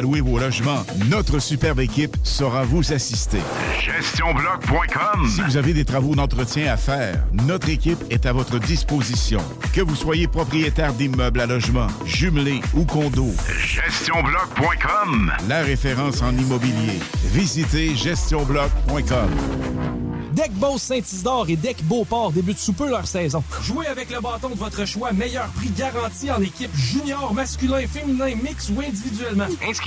Louez vos logements, notre superbe équipe saura vous assister. GestionBloc.com Si vous avez des travaux d'entretien à faire, notre équipe est à votre disposition. Que vous soyez propriétaire d'immeubles à logement, jumelés ou condos, GestionBloc.com la référence en immobilier. Visitez gestionbloc.com. Deck Boss Saint-Isidore et Deck Beauport débutent sous peu leur saison. Jouez avec le bâton de votre choix, meilleur prix garanti en équipe junior, masculin, féminin, mix ou individuellement.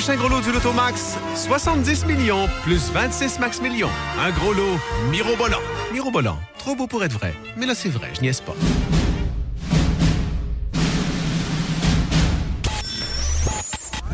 Prochain gros lot du Lotomax, 70 millions plus 26 max millions. Un gros lot mirobolant. Mirobolant, trop beau pour être vrai. Mais là, c'est vrai, je niaise pas.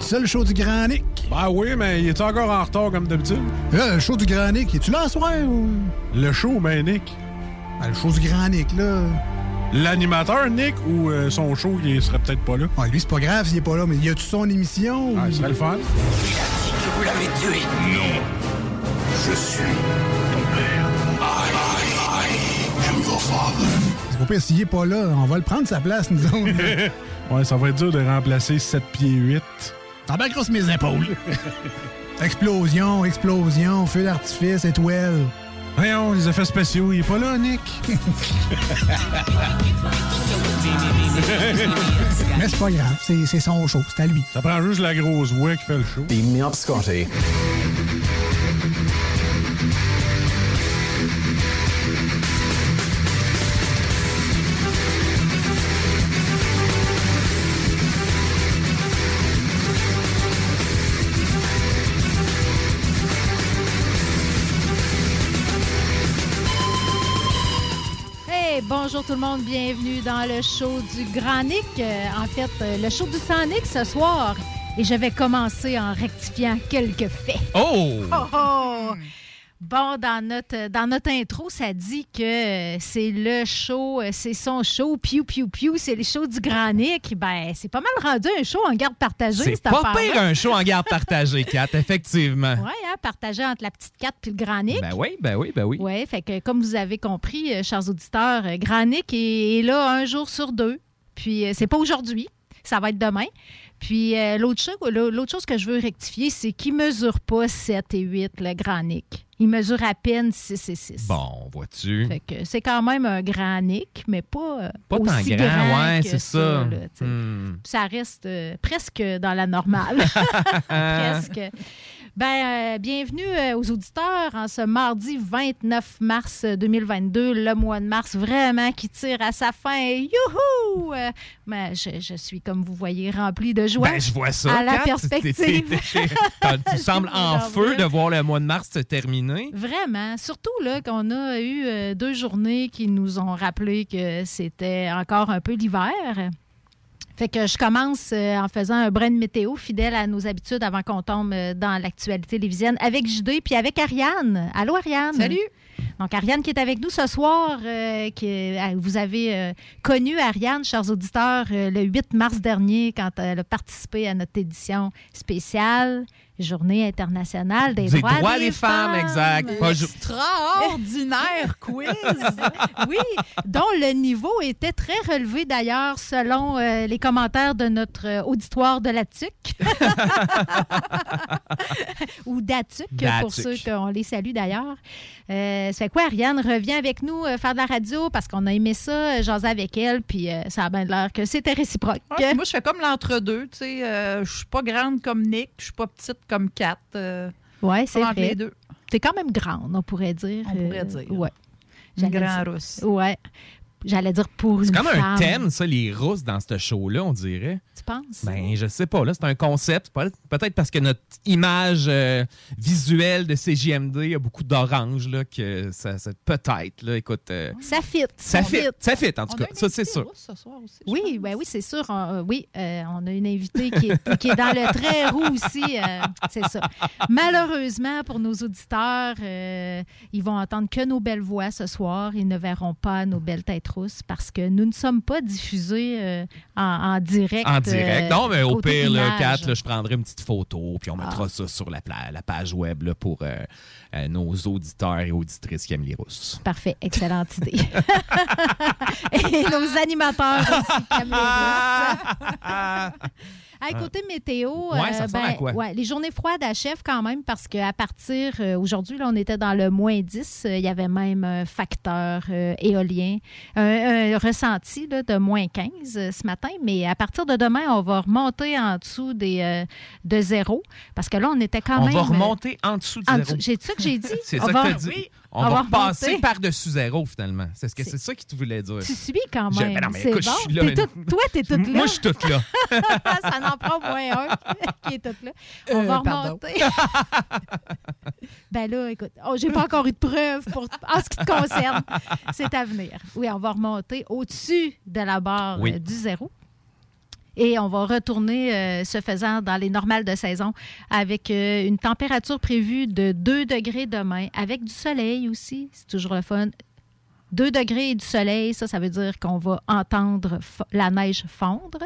Tout ça, le show du Grand Nick? Ben oui, mais il est encore en retard comme d'habitude? Là, le show du Grand Nick, es-tu là ce soir? Ou... Le show, ben Nick. Ben, le show du Grand Nick, là. L'animateur, Nick, ou euh, son show, il serait peut-être pas là? Ouais, lui, c'est pas grave s'il est pas là, mais y a-tu son émission? Ah, ou- serait le fun. que vous l'avez tué. Non. Je suis ton père. I, I, I am your father. C'est pas pire, s'il est pas là, on va le prendre sa place, nous autres. Ouais, ça va être dur de remplacer 7 pieds 8. T'embarqueras sur mes épaules. explosion, explosion, feu d'artifice, étoile. Voyons, les effets spéciaux, il est pas là, Nick. Mais c'est pas grave, c'est son show, c'est à lui. Ça prend juste la grosse voix qui fait le show. Beam me up, tout le monde, bienvenue dans le show du Grand Nick. Euh, en fait, euh, le show du Sonic ce soir. Et je vais commencer en rectifiant quelques faits. Oh! Oh, oh! Bon, dans notre, dans notre intro, ça dit que euh, c'est le show, euh, c'est son show, piou, piou, piou, c'est le show du Grand Nick. Ben, c'est pas mal rendu un show en garde partagée, C'est pas pire un show en garde partagée, Kat, effectivement. Oui, hein, partagé entre la petite 4 puis le Grand Nick. Ben oui, ben oui, ben oui. Oui, fait que comme vous avez compris, euh, chers auditeurs, euh, Grand Nick est, est là un jour sur deux. Puis euh, c'est pas aujourd'hui, ça va être demain. Puis euh, l'autre chose, l'autre chose que je veux rectifier, c'est qu'il ne mesure pas 7 et 8, le grand Nick. Il mesure à peine 6 et 6. Bon, vois-tu? Fait que c'est quand même un grand Nick, mais pas, euh, Pas tant aussi grand, grand ouais, que c'est ça. là, sais. Hmm. Ça reste euh, presque dans la normale. presque. Ben, euh, bienvenue euh, aux auditeurs en ce mardi 29 mars 2022, le mois de mars vraiment qui tire à sa fin. Youhou! Euh, ben, je, je suis, comme vous voyez, rempli de joie. Ben, je vois ça. À la Kat. perspective. Tu sembles en feu de voir le mois de mars se terminer. Vraiment. Surtout là qu'on a eu euh, deux journées qui nous ont rappelé que c'était encore un peu l'hiver. Fait que je commence euh, en faisant un brin de météo fidèle à nos habitudes avant qu'on tombe euh, dans l'actualité télévisienne avec JD puis avec Ariane. Allô Ariane? Salut. Donc Ariane qui est avec nous ce soir, euh, vous avez euh, connu Ariane, chers auditeurs, euh, le 8 mars dernier quand elle a participé à notre édition spéciale Journée internationale des, Des droits des femmes, exact. Pas Extraordinaire quiz. oui, dont le niveau était très relevé d'ailleurs selon euh, les commentaires de notre euh, auditoire de la TUC. Ou d'ATUC, pour ceux qu'on les salue d'ailleurs. Euh, ça fait quoi, Ariane? Revient avec nous euh, faire de la radio parce qu'on a aimé ça, jaser avec elle, puis euh, ça a bien l'air que c'était réciproque. Moi, je fais comme l'entre-deux. Tu sais, euh, je suis pas grande comme Nick, je suis pas petite comme Kat. euh, Oui, c'est vrai. les deux. T'es quand même grande, on pourrait dire. On pourrait Euh, dire. Ouais. Une grande rousse. Ouais. J'allais dire pour une C'est comme un thème, ça, les rousses dans ce show-là, on dirait. Tu penses? Ben, je sais pas. Là, c'est un concept. Peut- Peut-être parce que notre image euh, visuelle de CJMD a beaucoup d'orange, là, que ça, ça- peut-être, là, écoute. euh, Ça fit. ça fit. Ça fit, en tout cas. Ça, c'est sûr. rousse ce soir aussi. je Oui, ben oui, c'est sûr. On- euh, oui, euh, on a une invitée qui est, qui est dans le très roux aussi. euh, c'est ça. Malheureusement, pour nos auditeurs, euh, ils vont entendre que nos belles voix ce soir. Ils ne verront pas nos belles têtes parce que nous ne sommes pas diffusés euh, en, en direct. En direct. non, mais au pire. Kat, là, je prendrai une petite photo, puis on mettra Ah. ça sur la, page web là, pour euh, euh, nos auditeurs et auditrices qui aiment les rousses. Parfait, excellente idée. Et nos animateurs aussi qui aiment les rousses. À côté météo, Ouais, ça ressemble à quoi? ouais, les journées froides achèvent quand même parce qu'à partir, euh, aujourd'hui, on était dans le moins 10. euh, Il y avait même un facteur euh, éolien, un, un ressenti là, de moins 15 euh, ce matin. Mais à partir de demain, on va remonter en dessous des, euh, de zéro parce que là, on était quand on même. va euh, remonter en dessous de zéro. J'ai ça que j'ai dit? C'est On ça va- que tu dit. On, va remonter. par-dessus zéro, finalement. C'est ce que c'est ça que tu voulais dire. Tu subis quand Je- même. ben non, mais écoute, bon. je suis là, toute- toi, t'es toute là. Moi, je suis toute là. ça n'en prend moins un qui est toute là. On Euh, va remonter. ben là, écoute, oh, j'ai pas encore eu de preuves pour, en ce qui te concerne. C'est à venir. Oui, on va remonter au-dessus de la barre Oui. euh, du zéro. Et on va retourner, euh, ce faisant, dans les normales de saison avec euh, une température prévue de 2 degrés demain, avec du soleil aussi. C'est toujours le fun. 2 degrés et du soleil, ça, ça veut dire qu'on va entendre la neige fondre.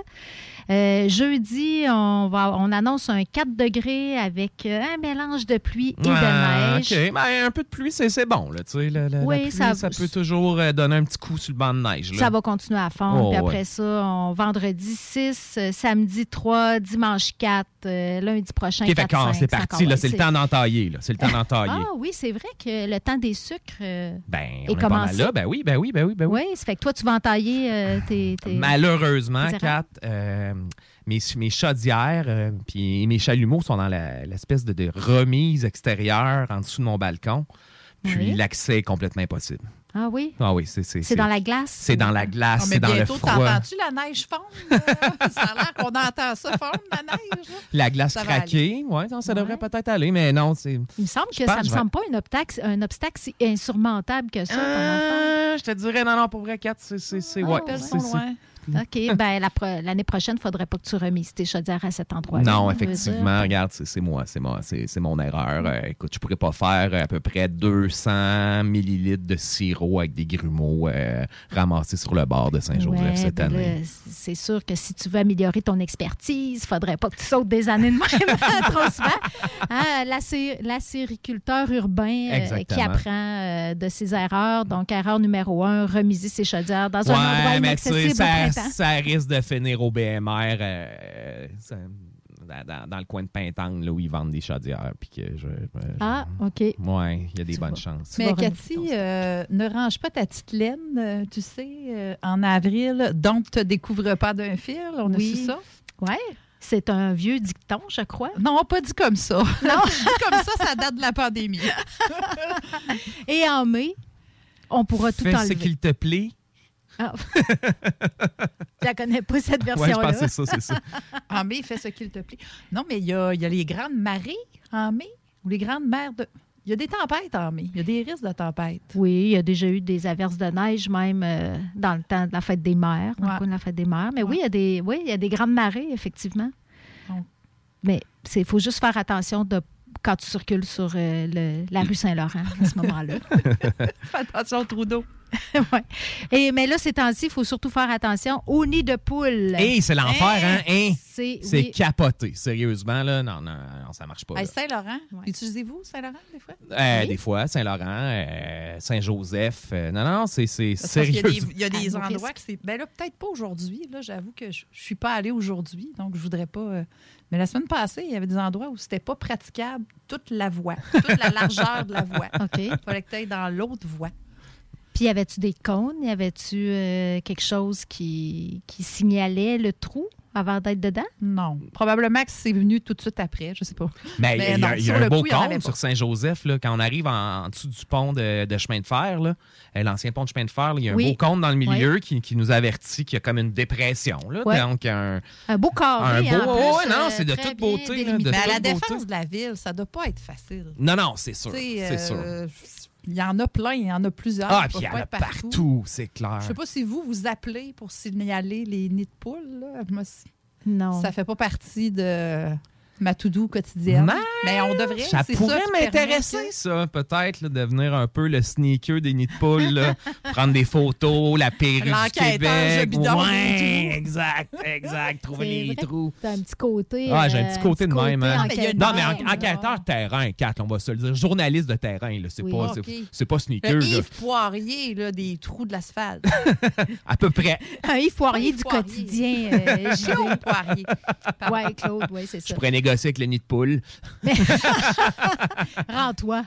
Euh, jeudi, on, va, on annonce un 4 degrés avec euh, un mélange de pluie et Ah, de neige. OK. Ben, un peu de pluie, c'est bon. Là, tu sais, la, Oui, pluie, ça- ça, peut toujours euh, donner un petit coup sur le banc de neige. Là. Ça va continuer à fondre. Oh, puis après ouais. ça, on, vendredi 6, euh, samedi 3, dimanche 4, euh, lundi prochain OK, fait 4, quand 5, c'est parti, c'est le temps d'entailler. C'est le temps d'entailler. Ah oui, c'est vrai que le temps des sucres euh, ben, est on est pas mal commencé. là. Ben oui, ben oui, ben oui, ben oui. Oui, ça fait que toi, tu vas entailler euh, tes, tes- Malheureusement, tes Kat, euh, mes, mes chaudières euh, puis mes chalumeaux sont dans l'espèce de, de remise extérieure en dessous de mon balcon. Puis Oui. l'accès est complètement impossible. Ah oui? Ah oui, c'est c'est C'est dans la glace? C'est dans la glace, Ah, mais c'est dans le froid. t'entends-tu la neige fondre? ça a l'air qu'on entend ça fondre, la neige. La glace Ça va craquée, ouais, ça, devrait peut-être aller, mais non, c'est. Il me semble que pense ça me je vais- semble pas un obstacle, un obstacle si insurmontable que ça. Euh, je te dirais, non, non, pour vrai, Kat, c'est. c'est- c'est- Ah, ouais, OK. Ben, la pro- l'année prochaine, il ne faudrait pas que tu remises tes chaudières à cet endroit-là. Non, effectivement, regarde, c'est moi, c'est moi, c'est mon erreur. Euh, écoute, je pourrais pas faire euh, à peu près 200 millilitres de sirop avec des grumeaux euh, ramassés sur le bord de Saint-Joseph Ouais, cette ben année. c'est sûr que si tu veux améliorer ton expertise, il faudrait pas que tu sautes des années de même trop souvent. Hein, l'acé- L'acériculteur urbain euh, qui apprend de ses erreurs. Donc, erreur numéro un, remiser ses chaudières dans un endroit Ouais, mais tu sais, inaccessible ça, temps. ça risque de finir au BMR euh, ça- dans, le coin de Pintang, là, où ils vendent des chaudières. Puis que je, je- Ah, OK. Ouais, il y a des Tu bonnes vas- chances. Mais Cathy, euh, ne range pas ta petite laine, euh, tu sais, euh, en avril. Donc, te découvre pas d'un fil. On a Oui. su ça? Ouais. C'est un vieux dicton, je crois. Non, pas dit comme ça. Non, dit comme ça, ça date de la pandémie. Et en mai, on pourra tout Fais ce enlever. qu'il te plaît. Ah. je la connais pas, cette version-là. pense que c'est ça, c'est ça. En mai, fais ce qu'il te plaît. Non, mais il y a, il y a les grandes marées en mai, ou les grandes mers de... Il y a des tempêtes en mai. Il y a des risques de tempêtes. Oui, il y a déjà eu des averses de neige même euh, dans le temps de la fête des mères, dans le Ouais. coin de la fête des mères. Mais oui, il y a des, oui, il y a des grandes marées, effectivement. Donc. Mais il faut juste faire attention de quand tu circules sur euh, le- la rue Saint-Laurent à ce moment-là. Fais attention au trou d'eau. Ouais. Et, mais là, ces temps-ci, il faut surtout faire attention au nid de poule. Hey, c'est l'enfer, hein? Hein? C'est C'est oui. capoté, sérieusement. Là. Non, non, non, ça marche pas. Hey. Saint-Laurent, utilisez-vous Saint-Laurent des fois? Euh, Oui. Des fois, Saint-Laurent, euh, Saint-Joseph. euh, non, non, c'est y a sérieux. des, il y a des endroits que c'est. Ben là, peut-être pas aujourd'hui. Là, j'avoue que je, je suis pas allée aujourd'hui, donc je voudrais pas. Mais la semaine passée, il y avait des endroits où c'était pas praticable toute la voie, toute la largeur de la voie. OK. Il fallait que tu ailles dans l'autre voie. Puis, y avait-tu des cônes? Y avait-tu euh, quelque chose qui, qui signalait le trou? Avant d'être dedans? Non. Probablement que c'est venu tout de suite après, je sais pas. Mais Mais il y a, non, il y a sur le un beau coup, compte sur Saint-Joseph, là, quand on arrive en, en dessous du pont de, de chemin de fer, là, euh, l'ancien pont de chemin de fer, là, il y a un Oui. beau compte dans le milieu qui, qui nous avertit qu'il y a comme une dépression. Là. Donc, un, Un beau carré. Un beau- en plus, ouais, non, euh, c'est de toute beauté, là, de Mais à la beauté. défense de la ville, ça doit pas être facile. Non, non, c'est sûr. C'est sûr. Il y en a plein, il y en a plusieurs. Ah, puis il y en a être partout, c'est clair. Je sais pas si vous, vous appelez pour signaler les nids de poules. Là. Moi, Non. ça fait pas partie de ma to-do quotidienne. Mais Mais on devrait. Ça c'est pourrait m'intéresser, que- ça, peut-être, devenir un peu le sneaker des nids de poule, prendre des photos, la perruque du Québec. bidonne Ouais, exact, exact, trouver les vrai. trous. T'as un petit côté. Ah, j'ai un euh, petit côté de même. hein. Non, mais en- enquêteur terrain, 4, on va se le dire. Journaliste de terrain, là. C'est Oui. pas, c'est- sneaker, Le. Yves Poirier là, des trous de l'asphalte. À peu près. Un Yves Poirier du quotidien. euh. Claude Poirier. Ouais, Claude, oui, c'est ça. Négocier avec le nid de poule. Rends-toi.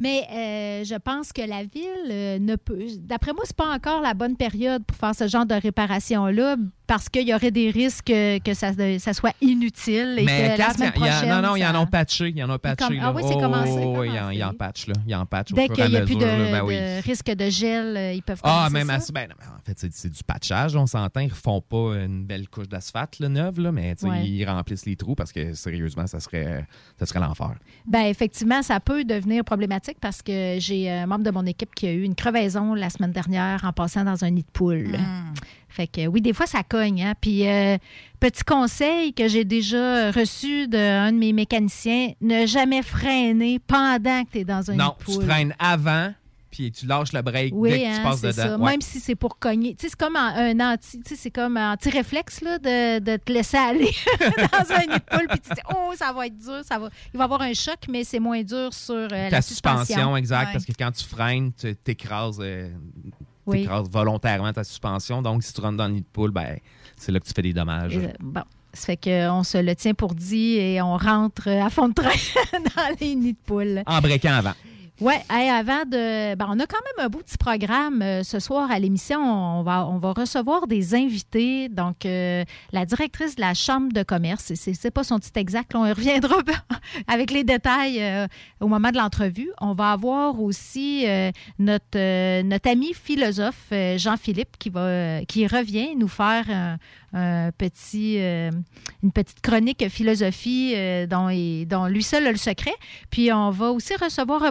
Mais euh, je pense que la ville euh, ne peut. D'après moi, c'est pas encore la bonne période pour faire ce genre de réparation-là parce qu'il y aurait des risques que, que ça, ça soit inutile et Mais que la semaine y a- prochaine. non, non, ils ça- en ont patché. Ils en ont patché. comme- là. ah oui, c'est Oh, commencé, oh, en- commencé. Ils en patchent, là. Ils en patchent Dès fur et qu'il n'y a plus mesure, de, là, ben oui. de risque de gel, euh, ils peuvent Ah, même ça. à ben, en fait, c'est du patchage, on s'entend. Ils refont pas une belle couche d'asphalte là, neuve, là, mais Ouais. ils remplissent les trous parce que sérieusement, ça serait, ça serait l'enfer. Ben effectivement, ça peut devenir problématique parce que j'ai un membre de mon équipe qui a eu une crevaison la semaine dernière en passant dans un nid de poule. Hmm. Fait que oui, des fois, ça cogne. Hein? Puis, euh, petit conseil que j'ai déjà reçu d'un de mes mécaniciens, ne jamais freiner pendant que tu es dans un non, tu freines avant, puis tu lâches le break Oui, dès que tu hein, passes dedans. Ouais. Même si c'est pour cogner. Tu sais, c'est comme un, anti, tu sais, c'est comme un anti-réflexe là, de, de te laisser aller dans un nid de poule, puis tu dis, oh, ça va être dur, ça va. Il va y avoir un choc, mais c'est moins dur sur euh, la suspension, suspension. exact, Ouais. parce que quand tu freines, tu t'écrases, euh, Oui. t'écrases volontairement ta suspension. Donc, si tu rentres dans le nid de poule, ben, c'est là que tu fais des dommages. Euh, bon. Ça fait qu'on se le tient pour dit et on rentre à fond de train dans les nids de poules. En breakant avant. Oui, avant de. ben, on a quand même un beau petit programme euh, ce soir à l'émission. On va, on va recevoir des invités. Donc, euh, la directrice de la Chambre de commerce, c'est- pas son titre exact, on y reviendra avec les détails euh, au moment de l'entrevue. On va avoir aussi notre, notre ami philosophe Jean-Philippe qui, va, qui revient nous faire un, petit, une petite chronique philosophie dont, lui seul a le secret. Puis on va aussi recevoir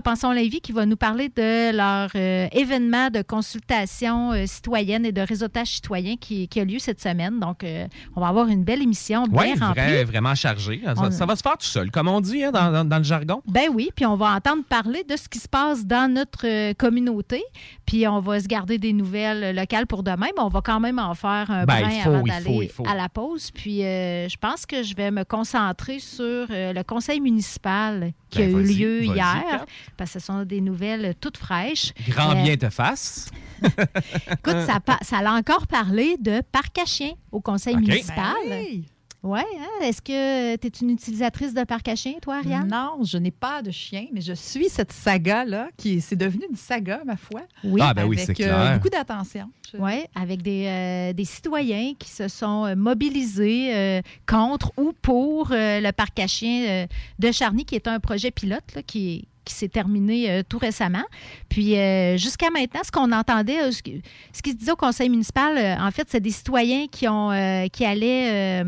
Qui va nous parler de leur euh, événement de consultation euh, citoyenne et de réseautage citoyen qui, qui a lieu cette semaine. Donc, euh, on va avoir une belle émission bien Oui, remplie. vraiment chargé. Ça, On- ça va se faire tout seul, comme on dit hein, dans, dans- dans le jargon. Ben oui, puis on va entendre parler de ce qui se passe dans notre communauté, puis on va se garder des nouvelles locales pour demain, mais on va quand même en faire un Ben, brin faut, avant d'aller à la pause. Puis je pense que je vais me concentrer sur le conseil municipal qui Ben, a eu lieu hier, parce que sont des nouvelles toutes fraîches. Grand Euh, bien te fasse. Écoute, ça, a encore parlé de parc à chiens au conseil OK. municipal. Ben oui. Oui, hein? est-ce que tu es une utilisatrice de parc à chiens, toi, Ariane? Non, je n'ai pas de chien, mais je suis cette saga-là, qui c'est devenu une saga, ma foi. Oui. Ah, ben oui, avec c'est euh, clair. beaucoup d'attention. Je- Oui, avec des, euh, des citoyens qui se sont mobilisés euh, contre ou pour euh, le parc à chiens euh, de Charny, qui est un projet pilote là, qui, qui s'est terminé euh, tout récemment. Puis euh, jusqu'à maintenant, ce qu'on entendait, euh, ce, qui, se disait au conseil municipal, euh, en fait, c'est des citoyens qui, ont, qui allaient...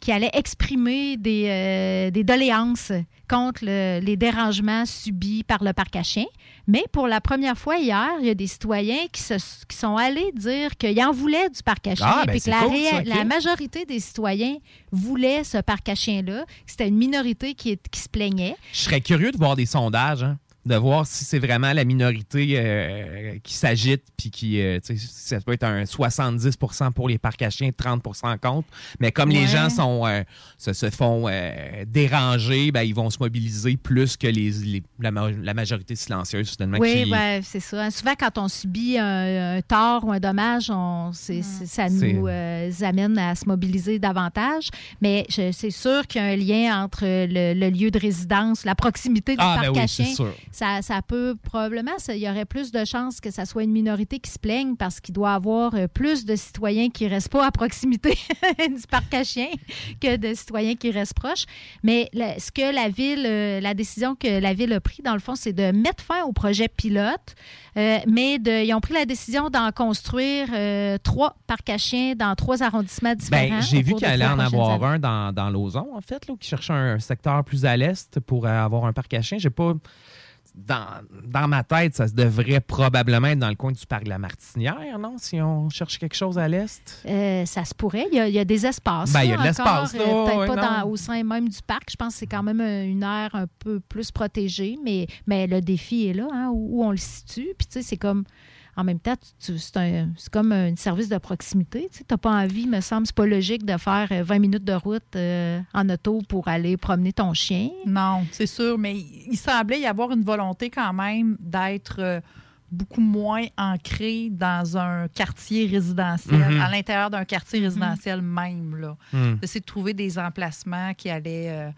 qui allaient exprimer des, euh, des doléances contre le- les dérangements subis par le parc à chiens. Mais pour la première fois hier, il y a des citoyens qui, se, qui sont allés dire qu'ils en voulaient du parc à chiens, Ah, ben, puis que la, cool, ça, la majorité des citoyens voulaient ce parc à chiens-là. C'était une minorité qui, est- qui se plaignait. Je serais curieux de voir des sondages, hein, de voir si c'est vraiment la minorité euh, qui s'agite, puis qui, euh, ça peut être un 70% pour les parcs à chiens, 30 contre. Mais comme les gens sont, euh, se, se font euh, déranger, ben, ils vont se mobiliser plus que les, les- la, ma- la majorité silencieuse, finalement. Oui, qui- ben, c'est ça. Souvent, quand on subit un, un tort ou un dommage, on, c'est- ça nous euh, amène à se mobiliser davantage. Mais c'est sûr qu'il y a un lien entre le, le lieu de résidence, la proximité du Ah, ben parc oui, à c'est chiens. Ça, ça peut probablement, il y aurait plus de chances que ça soit une minorité qui se plaigne parce qu'il doit y avoir euh, plus de citoyens qui ne restent pas à proximité du parc à chiens que de citoyens qui restent proches. Mais ce que la ville, euh, la décision que la ville a prise, dans le fond, c'est de mettre fin au projet pilote, euh, mais de, ils ont pris la décision d'en construire euh, trois parcs à chiens dans trois arrondissements différents. Ben, j'ai au vu qu'il allait en avoir années. un dans, dans Lauson, en fait, là, qui cherchait un secteur plus à l'est pour avoir un parc à chiens. J'ai pas. Dans, dans ma tête, ça devrait probablement être dans le coin du parc de la Martinière, non? Si on cherche quelque chose à l'est? Euh, ça se pourrait. Il y a, il y a des espaces. Ben, il y a de l'espace, euh, Peut-être ouais, pas dans- au sein même du parc. Je pense que c'est quand même euh, une aire un peu plus protégée, mais, mais le défi est là, hein, où, où on le situe. Puis, tu sais, c'est comme. En même temps, tu- tu- c'est un- c'est comme un service de proximité. Tu n'as pas envie, me semble, c'est pas logique de faire euh, 20 minutes de route euh, en auto pour aller promener ton chien. Non, c'est sûr, mais il il semblait y avoir une volonté quand même d'être euh, beaucoup moins ancré dans un quartier résidentiel, Mhm. à l'intérieur d'un quartier résidentiel même. Là. Mhm. D'essayer de trouver des emplacements qui allaient euh,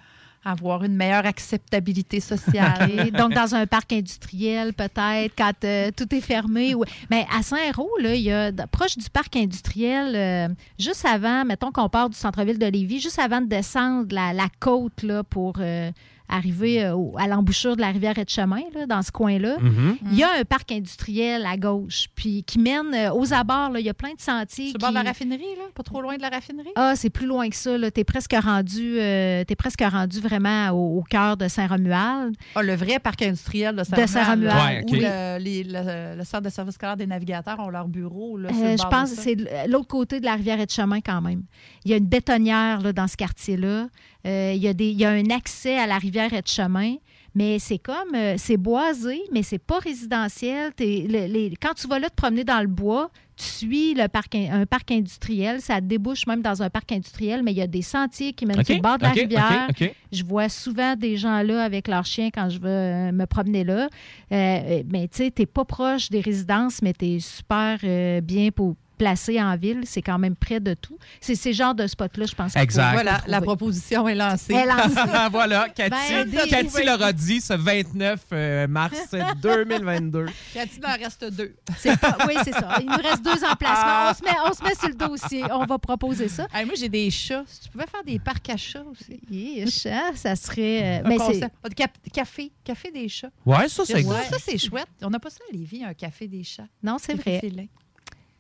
avoir une meilleure acceptabilité sociale. Donc, dans un parc industriel, peut-être, quand euh, tout est fermé. Ou... Mais à Saint-Roch, là, il y a, proche du parc industriel, euh, juste avant, mettons qu'on part du centre-ville de Lévis, juste avant de descendre la, la côte là, pour euh, arriver euh, au- à l'embouchure de la rivière Etchemin, là, dans ce coin-là, Mhm. il y a un parc industriel à gauche, puis qui mène euh, aux abords. là. Il y a plein de sentiers. Le bord de la raffinerie, là? pas trop loin de la raffinerie? ah, c'est plus loin que ça. Tu es presque rendu, euh, t'es presque rendu vraiment au, au cœur de Saint-Romuald. Ah, le vrai parc industriel de De Saint-Romuald. Ouais, ok. Où le, les- le- le centre de service scolaire des navigateurs ont leur bureau. Là, sur le Euh, je pense que c'est l'autre côté de la rivière Etchemin quand même. Il y a une bétonnière là, dans ce quartier-là. Euh, il, y a des, il y a un accès à la rivière Etchemin, mais c'est comme, euh, c'est boisé, mais c'est pas résidentiel. T'es- le- les- quand tu vas là te promener dans le bois, tu suis le parc, in- un parc industriel. Ça débouche même dans un parc industriel, mais il y a des sentiers qui mènent OK, sur le bord de la rivière. Je vois souvent des gens là avec leurs chiens quand je veux me promener là. Euh, mais tu sais, tu n'es pas proche des résidences, mais tu es super euh, bien pour placé en ville. C'est quand même près de tout. C'est ces genres de spots-là, je pense. Exact. Voilà, la proposition est lancée. Elle lancée. voilà, Cathy, Ben, des- Cathy l'aura dit ce 29 euh, mars 2022. Cathy, il en reste deux. Pas- oui, c'est ça. Il nous reste deux emplacements. On se, met, on se met sur le dossier. On va proposer ça. Hey, moi, j'ai des chats. Si tu pouvais faire des parcs à chats aussi. Yeesh, hein, ça serait. euh, mais. Ah, cap- café, café des chats. Ouais, ça, c'est ça, c'est chouette. On n'a pas ça à Lévis, un café des chats. Non, c'est vrai.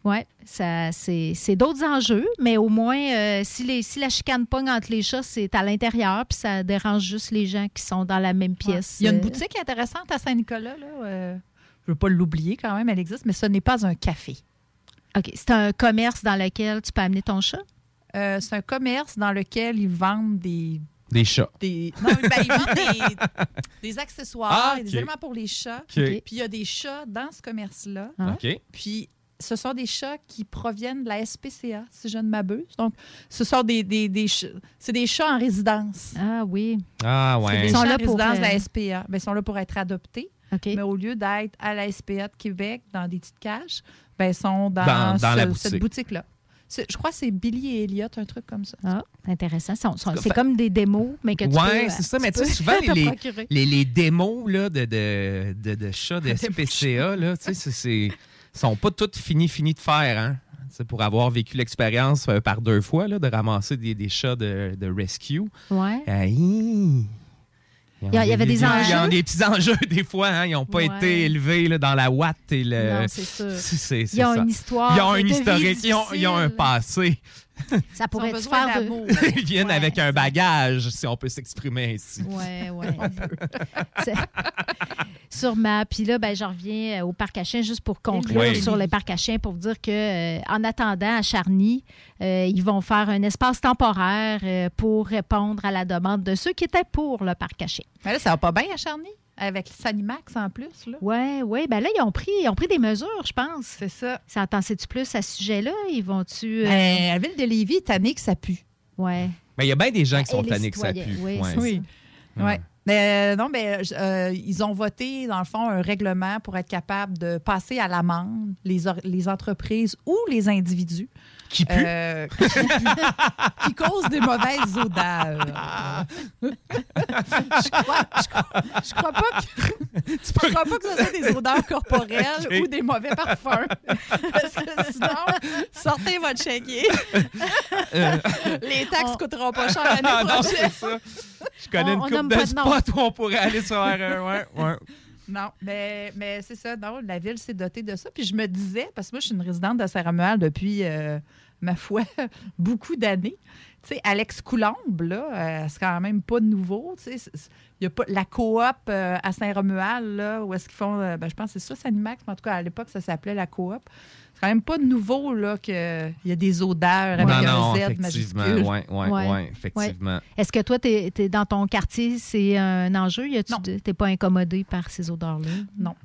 Oui, ça, c'est, c'est d'autres enjeux, mais au moins, euh, si, les, si la chicane pogne entre les chats, c'est à l'intérieur, puis ça dérange juste les gens qui sont dans la même pièce. Il y a une Euh, boutique intéressante à Saint-Nicolas. Là, euh, je ne veux pas l'oublier quand même, elle existe, mais ce n'est pas un café. OK. C'est un commerce dans lequel tu peux amener ton chat? Euh, c'est un commerce dans lequel ils vendent des. Des chats. des non, ben, ils vendent des, des accessoires Ah, et des éléments pour les chats. OK. Puis il y a des chats dans ce commerce-là. Ah. OK. Puis ce sont des chats qui proviennent de la SPCA, si je ne m'abuse. Donc, ce sont des, des, des chats. C'est des chats en résidence. Ah oui. Ah C'est ouais. des Ils sont là en pour, résidence de euh, la SPA. Ben, ils sont là pour être adoptés. Mais au lieu d'être à la SPA de Québec, dans des petites caches, ben, ils sont dans, Dans- dans ce- la boutique. cette boutique-là. C'est- Je crois que c'est Billy et Elliot, un truc comme ça. Ah, intéressant. C'est comme des démos, mais que tu peux... Ouais, euh, c'est ça, tu mais tu sais, souvent, les, les, les démos là, de, de, de, de chats de SPCA, là, tu sais, c'est- c'est- sont pas toutes finies, finies de faire, hein. Tu sais, pour avoir vécu l'expérience euh, par deux fois, là, de ramasser des, des chats de, de rescue. Ouais. Euh, hi. Il y a- il y avait des Ils ont enjeux? des petits enjeux, des fois. Hein? Ils n'ont pas Ouais. été élevés là, dans la watt et le. Non, c'est c'est Ils ont ça. une histoire Ils ont un de vie historique. Ils ont, ils ont un passé. Ça pourrait Ils faire de... Ils viennent avec un bagage, si on peut s'exprimer ainsi. Ouais, ouais. C'est- Sûrement. Puis là, ben, je reviens euh, au parc à chiens juste pour conclure Oui. sur le parc à chiens pour vous dire que euh, en attendant à Charny, euh, ils vont faire un espace temporaire euh, pour répondre à la demande de ceux qui étaient pour le parc à chiens. Mais là, ça va pas bien à Charny, avec Sanimax en plus. Là. Oui, oui. Ben là, ils ont pris, ils ont pris des mesures, je pense. C'est ça. Ça en sais-tu plus à ce sujet-là? Ils vont-tu. euh, Ben, la ville de Lévis est tannée que ça pue. Ouais. Mais il y a bien des gens qui Et sont tannés que ça pue. oui, Ouais. Oui. Ouais. Ouais. Mais euh, non, mais euh, ils ont voté, dans le fond, un règlement pour être capable de passer à l'amende les entreprises ou les individus. Qui euh, qui, puent, qui causent des mauvaises odeurs. je, crois, je, crois, je crois pas que, je crois pas que ce soit des odeurs corporelles ou des mauvais parfums. Parce que sinon, sortez votre chéquier. Les taxes On- coûteront pas cher l'année non, prochaine. ça. Je connais On- une nomme de spots où on pourrait aller sur R1. Ouais, ouais. Non, mais, mais c'est ça. Non, la ville s'est dotée de ça. Puis je me disais, parce que moi, je suis une résidente de Saint-Romuald depuis, euh, ma foi, beaucoup d'années. Tu sais, Alex Coulombe, là, euh, c'est quand même pas nouveau. Tu sais, il y a pas la coop euh, à Saint-Romuald, là, où est-ce qu'ils font, euh, ben, je pense que c'est ça, Sanimax, mais en tout cas, à l'époque, ça s'appelait la coop. C'est quand même pas nouveau, là, qu'il y a des odeurs avec Non, un non, Z effectivement. majuscule. Ouais, ouais, Ouais. ouais, effectivement. Est-ce que toi, tu es, dans ton quartier, c'est un enjeu? Tu n'es pas incommodé par ces odeurs-là? Non.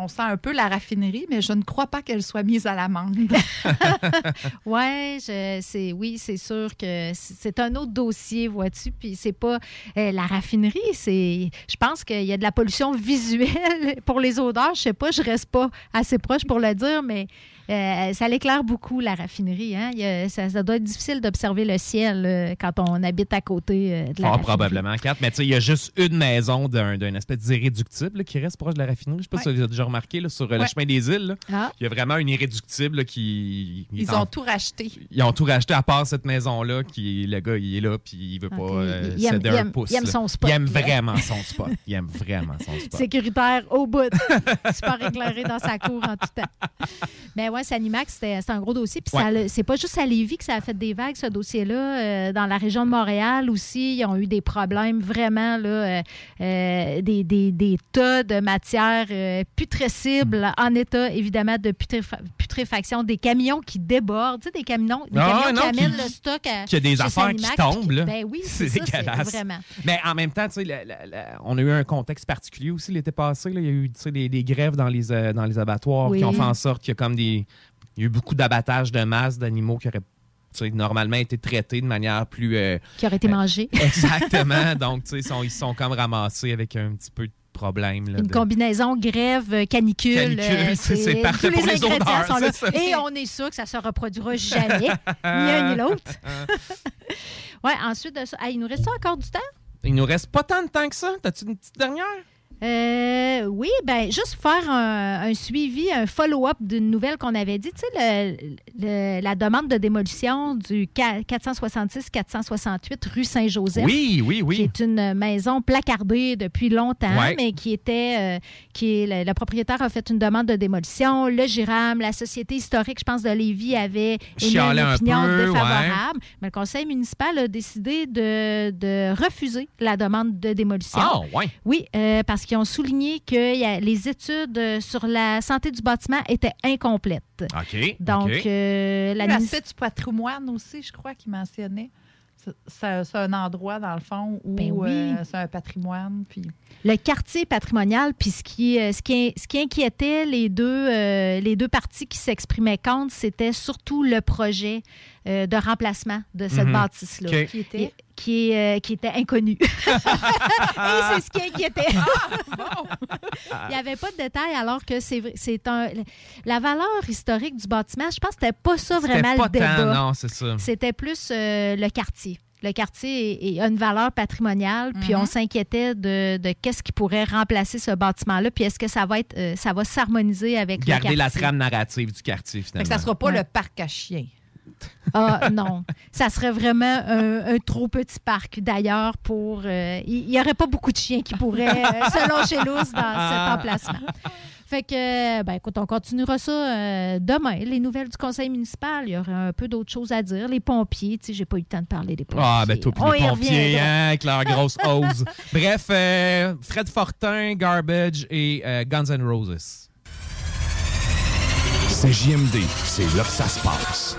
On sent un peu la raffinerie, mais je ne crois pas qu'elle soit mise à l'amende. Ouais, je- c'est oui, c'est sûr que c'est un autre dossier, vois-tu. Puis c'est pas euh, la raffinerie, c'est. Je pense qu'il y a de la pollution visuelle pour les odeurs. Je sais pas, je reste pas assez proche pour le dire, mais euh, ça l'éclaire beaucoup la raffinerie. Hein? Il y a- ça, ça doit être difficile d'observer le ciel euh, quand on habite à côté euh, de la Fort raffinerie. probablement, quatre. Mais tu sais, il y a juste une maison d'un d'un espèce d'irréductible là, qui reste proche de la raffinerie. Je sais pas si vous avez déjà remarqué là, sur le chemin des îles. Ah. Il y a vraiment une irréductible là, qui. Ils en- ont tout racheté. Ils ont tout racheté à part cette maison-là, qui le gars, il est là, puis il veut pas euh, Il aime- céder il un pouce. il aime son spot, Il aime là. vraiment son spot. Il aime vraiment son spot. sécuritaire au bout. Super éclairé dans sa cour en tout temps. Mais ouais, Sanimax, c'était un gros dossier. Puis c'est pas juste à Lévis que ça a fait des vagues, ce dossier-là. Euh, dans la région de Montréal aussi, ils ont eu des problèmes vraiment, là, euh, euh, des, des- des tas de matières euh, putrescibles en état, évidemment, de putréfa- putréfaction. Des camions qui débordent, tu sais, des camions, des Ah, camions non, qui amènent qui- le stock à qu'il y a des affaires qui tombent, là. Ben oui, c'est dégueulasse. vraiment. Mais en même temps, tu sais, on a eu un contexte particulier aussi l'été passé. là. Il y a eu des, des grèves dans les, dans les abattoirs Oui. qui ont fait en sorte qu'il y a comme des. Il y a eu beaucoup d'abattage de masse d'animaux qui auraient normalement été traités de manière plus. euh, Qui aurait été mangé. Exactement. Donc, tu sais, ils sont, ils sont comme ramassés avec un petit peu de problème. là, Une de- combinaison grève, euh, canicule. Canicule, euh, c'est- parfait tous pour les ingrédients odeurs, sont là. ça. Et on est sûr que ça se reproduira jamais, ni un ni l'autre. ouais, ensuite de ça, ah, il nous reste encore du temps? Il nous reste pas tant de temps que ça. T'as-tu une petite dernière? Euh, oui, ben juste faire un, un suivi, un follow-up d'une nouvelle qu'on avait dit. Tu sais, le- le- la demande de démolition du 466-468 rue Saint-Joseph. Oui, oui, oui. Qui est une maison placardée depuis longtemps, Ouais. mais qui était. euh, qui est, le, le propriétaire a fait une demande de démolition. Le GIRAM, la Société historique, je pense, de Lévis avait émis une un opinion peu, défavorable. Mais le conseil municipal a décidé de, de refuser la demande de démolition. Ah, ouais. Oui, euh, parce qu'ils ont souligné que y a- les études euh, sur la santé du bâtiment étaient incomplètes. OK. Donc, OK. euh, la L'aspect du patrimoine aussi, je crois qu'il mentionnait. C'est- un endroit, dans le fond, où Ben oui. euh, c'est un patrimoine. Puis... le quartier patrimonial, puis ce qui, ce qui, ce qui inquiétait les deux, euh, les deux parties qui s'exprimaient contre, c'était surtout le projet euh, de remplacement de cette Mhm. bâtisse-là. OK. Qui était? Qui, euh, qui était inconnue. Et c'est ce qui inquiétait. Il n'y avait pas de détails alors que c'est un la valeur historique du bâtiment, je pense que c'était pas ça vraiment pas le débat. tant, non, c'est ça. C'était plus euh, le quartier. Le quartier a une valeur patrimoniale, puis Mhm. on s'inquiétait de, de qu'est-ce qui pourrait remplacer ce bâtiment-là, puis est-ce que ça va être, euh, ça va s'harmoniser avec Garder le la quartier. trame narrative du quartier, finalement. que ça sera pas Ouais. le parc à chiens. Ah non, ça serait vraiment un, un trop petit parc. D'ailleurs, pour euh, il n'y aurait pas beaucoup de chiens qui pourraient euh, se lâcher loose dans cet emplacement. Fait que, ben écoute, on continuera ça euh, demain. Les nouvelles du conseil municipal, il y aura un peu d'autres choses à dire. Les pompiers, tu sais, j'ai pas eu le temps de parler des pompiers. Ah, ben toi, puis les pompiers, hein, avec leur grosse hose. Bref, euh, Fred Fortin, Garbage et euh, Guns N' Roses. C'est JMD, c'est là que ça se passe.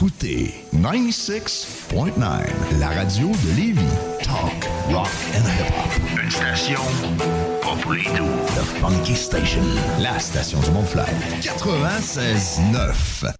écoutez 96.9, la radio de Lévis. Talk, rock and hip-hop. Une station pas The Funky Station, la station du Mont-Flair. 96.9.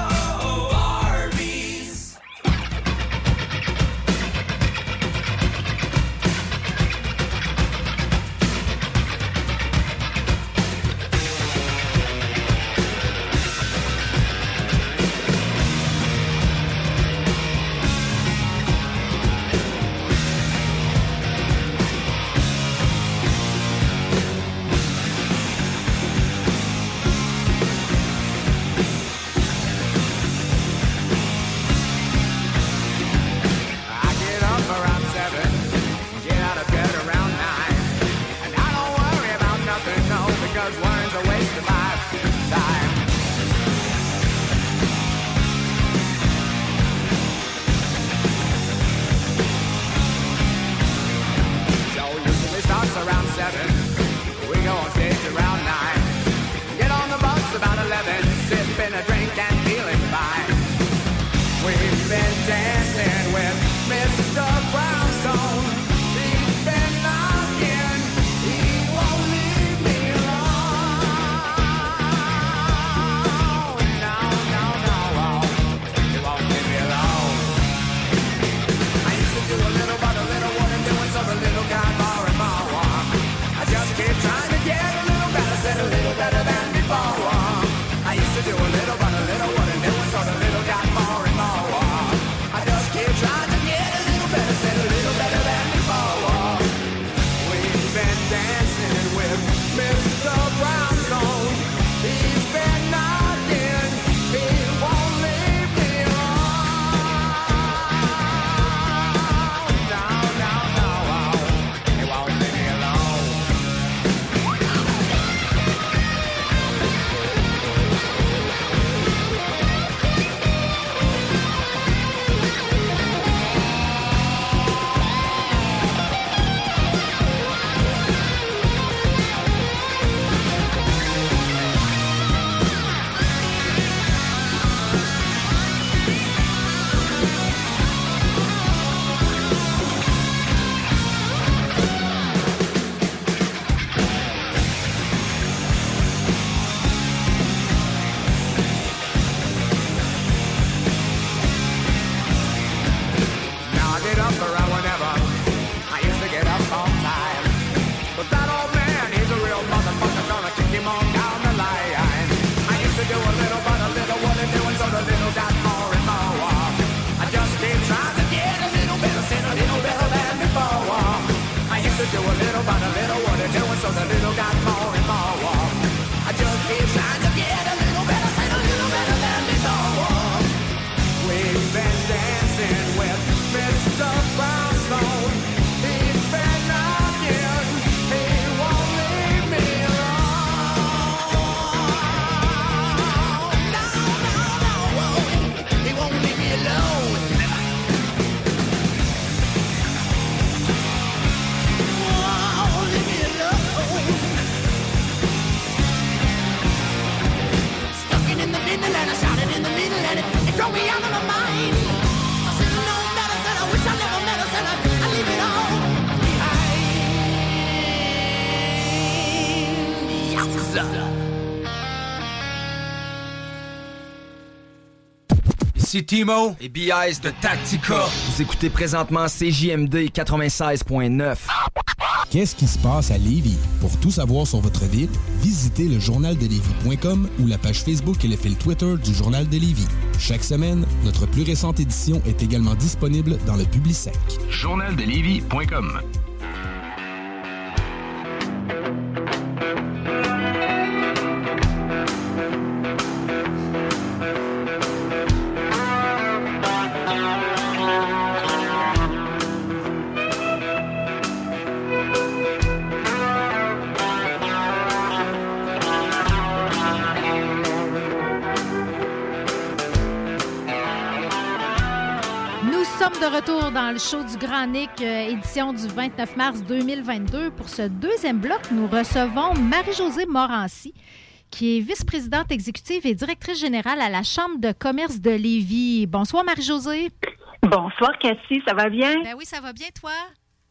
Ici Timo et BIS de Tactica. Vous écoutez présentement CJMD 96.9. Qu'est-ce qui se passe à Lévis? Pour tout savoir sur votre ville, visitez le journaldelévis.com ou la page Facebook et le fil Twitter du Journal de Lévis. Chaque semaine, notre plus récente édition est également disponible dans le Publisec. Journaldelévis.com show du Grand Nick, euh, édition du 29 mars 2022. Pour ce deuxième bloc, nous recevons Marie-Josée Morancy, qui est vice-présidente exécutive et directrice générale à la Chambre de commerce de Lévis. Bonsoir, Marie-Josée. Bonsoir, Cathy. Ça va bien? Ben oui, ça va bien, toi?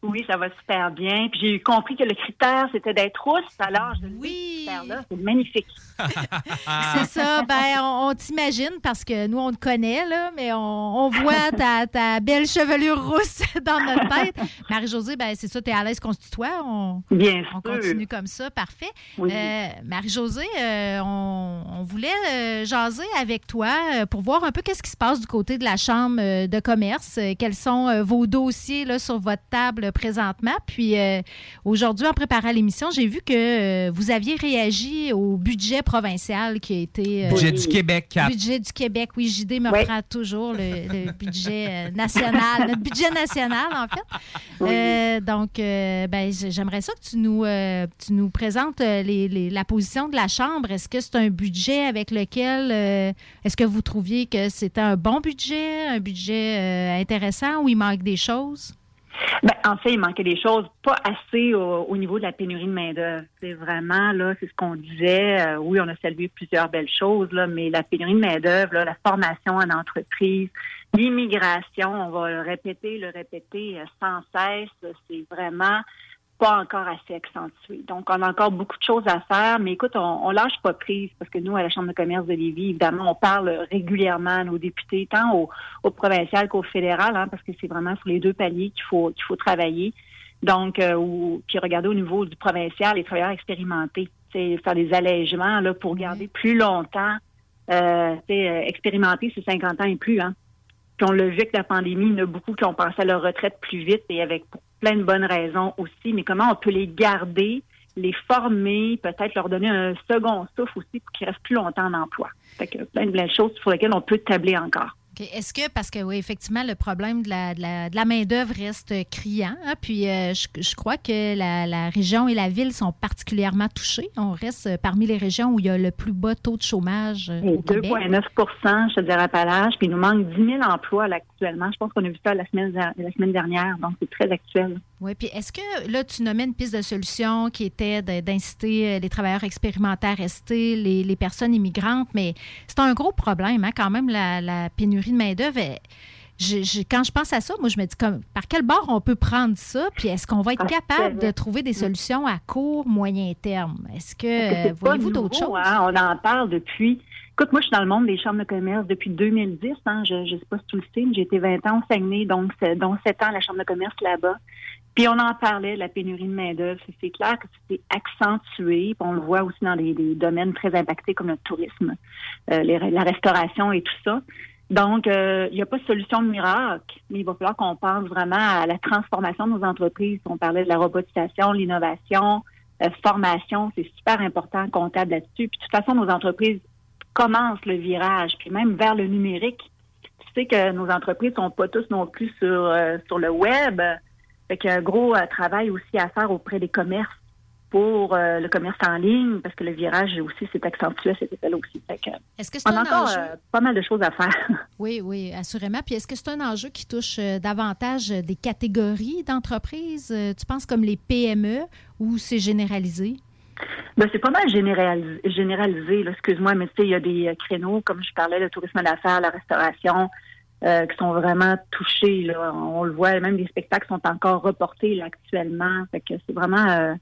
Oui, ça va super bien. Puis j'ai compris que le critère, c'était d'être rousse. Alors, je oui. C'est magnifique. C'est ça. Ben, on, on t'imagine parce que nous, on te connaît, là, mais on, on voit ta, ta belle chevelure rousse dans notre tête. Marie-Josée, ben, c'est ça, tu es à l'aise qu'on se tutoie? On, Bien on sûr. continue comme ça. Parfait. Oui. Euh, Marie-Josée, euh, on, on voulait euh, jaser avec toi pour voir un peu qu'est-ce qui se passe du côté de la Chambre de commerce. quels sont vos dossiers là, sur votre table présentement. Puis euh, aujourd'hui, en préparant l'émission, j'ai vu que euh, vous aviez réagi au budget provincial qui a été... euh, Budget du Québec, Cap. Budget du Québec, oui, JD me reprend toujours le, le budget euh, national, notre budget national, en fait. Euh, donc, euh, ben, j'aimerais ça que tu nous, euh, tu nous présentes les- les- la position de la Chambre. Est-ce que c'est un budget avec lequel, euh, est-ce que vous trouviez que c'était un bon budget, un budget euh, intéressant ou il manque des choses? Ben, en fait, il manquait des choses, pas assez au, au niveau de la pénurie de main-d'œuvre. C'est vraiment, là, c'est ce qu'on disait. Euh, oui, on a salué plusieurs belles choses, là, mais la pénurie de main-d'œuvre, la formation en entreprise, l'immigration, on va le répéter, le répéter euh, sans cesse, c'est vraiment pas encore assez accentué. Donc, on a encore beaucoup de choses à faire, mais écoute, on, on lâche pas prise parce que nous, à la Chambre de commerce de Lévis, évidemment, on parle régulièrement à nos députés, tant au, au provincial qu'au fédéral, hein, parce que c'est vraiment sur les deux paliers qu'il faut qu'il faut travailler. Donc, euh, ou, puis regarder au niveau du provincial, les travailleurs expérimentés, c'est faire des allègements là pour garder plus longtemps. Euh, euh, expérimenter, c'est 50 ans et plus, hein. Puis on l'a vu avec la pandémie, il y en a beaucoup qui ont pensé à leur retraite plus vite et avec plein de bonnes raisons aussi. Mais comment on peut les garder, les former, peut-être leur donner un second souffle aussi pour qu'ils restent plus longtemps en emploi. Fait que plein de belles choses sur lesquelles on peut tabler encore. Est-ce que, parce que oui, effectivement, le problème de la, de la, la main-d'œuvre reste criant. hein, puis euh, je, je crois que la, la région et la ville sont particulièrement touchées. On reste euh, parmi les régions où il y a le plus bas taux de chômage euh, au Québec. 2,9% je te dirais, Appalaches, puis il nous manque 10 000 emplois là, Je pense qu'on a vu ça la semaine, dernière, donc c'est très actuel. Oui, puis est-ce que là, tu nommais une piste de solution qui était d'inciter euh, les travailleurs expérimentés à rester, les, les personnes immigrantes, mais c'est un gros problème, hein, quand même, la, la pénurie de main-d'œuvre. Elle- je- je- quand je pense à ça, moi, je me dis comme, par quel bord on peut prendre ça, puis est-ce qu'on va être capable de trouver des solutions à court, moyen terme? Est-ce que, voyez-vous d'autres choses? hein? On en parle depuis. Écoute, moi, je suis dans le monde des chambres de commerce depuis 2010. Hein? Je ne sais pas si tu le sais, mais j'ai été 20 ans au Saguenay, donc dont 7 ans à la chambre de commerce là-bas. Puis on en parlait de la pénurie de main-d'œuvre. C'est- C'est clair que c'était accentué. Puis on le voit aussi dans des, des domaines très impactés comme le tourisme, euh, les- la restauration et tout ça. Donc, euh, il n'y a pas de solution miracle, mais il va falloir qu'on pense vraiment à la transformation de nos entreprises. On parlait de la robotisation, l'innovation, euh, formation, c'est super important, comptable là-dessus. Puis de toute façon, nos entreprises commencent le virage, puis même vers le numérique. Tu sais que nos entreprises sont pas tous non plus sur, euh, sur le web. Fait qu'il y a un gros euh, travail aussi à faire auprès des commerces pour euh, le commerce en ligne, parce que le virage aussi s'est accentué à cet effet-là aussi. Est-ce que c'est on a un encore enjeu? euh, pas mal de choses à faire. Oui, oui, assurément. Puis est-ce que c'est un enjeu qui touche euh, davantage des catégories d'entreprises, tu penses comme les PME, ou c'est généralisé? Ben, c'est pas mal généralisé, généralisé là, excuse-moi, mais tu sais, il y a des créneaux, comme je parlais, le tourisme d'affaires, la restauration, euh, qui sont vraiment touchés. Là. On le voit, même des spectacles sont encore reportés là, actuellement. Fait que c'est vraiment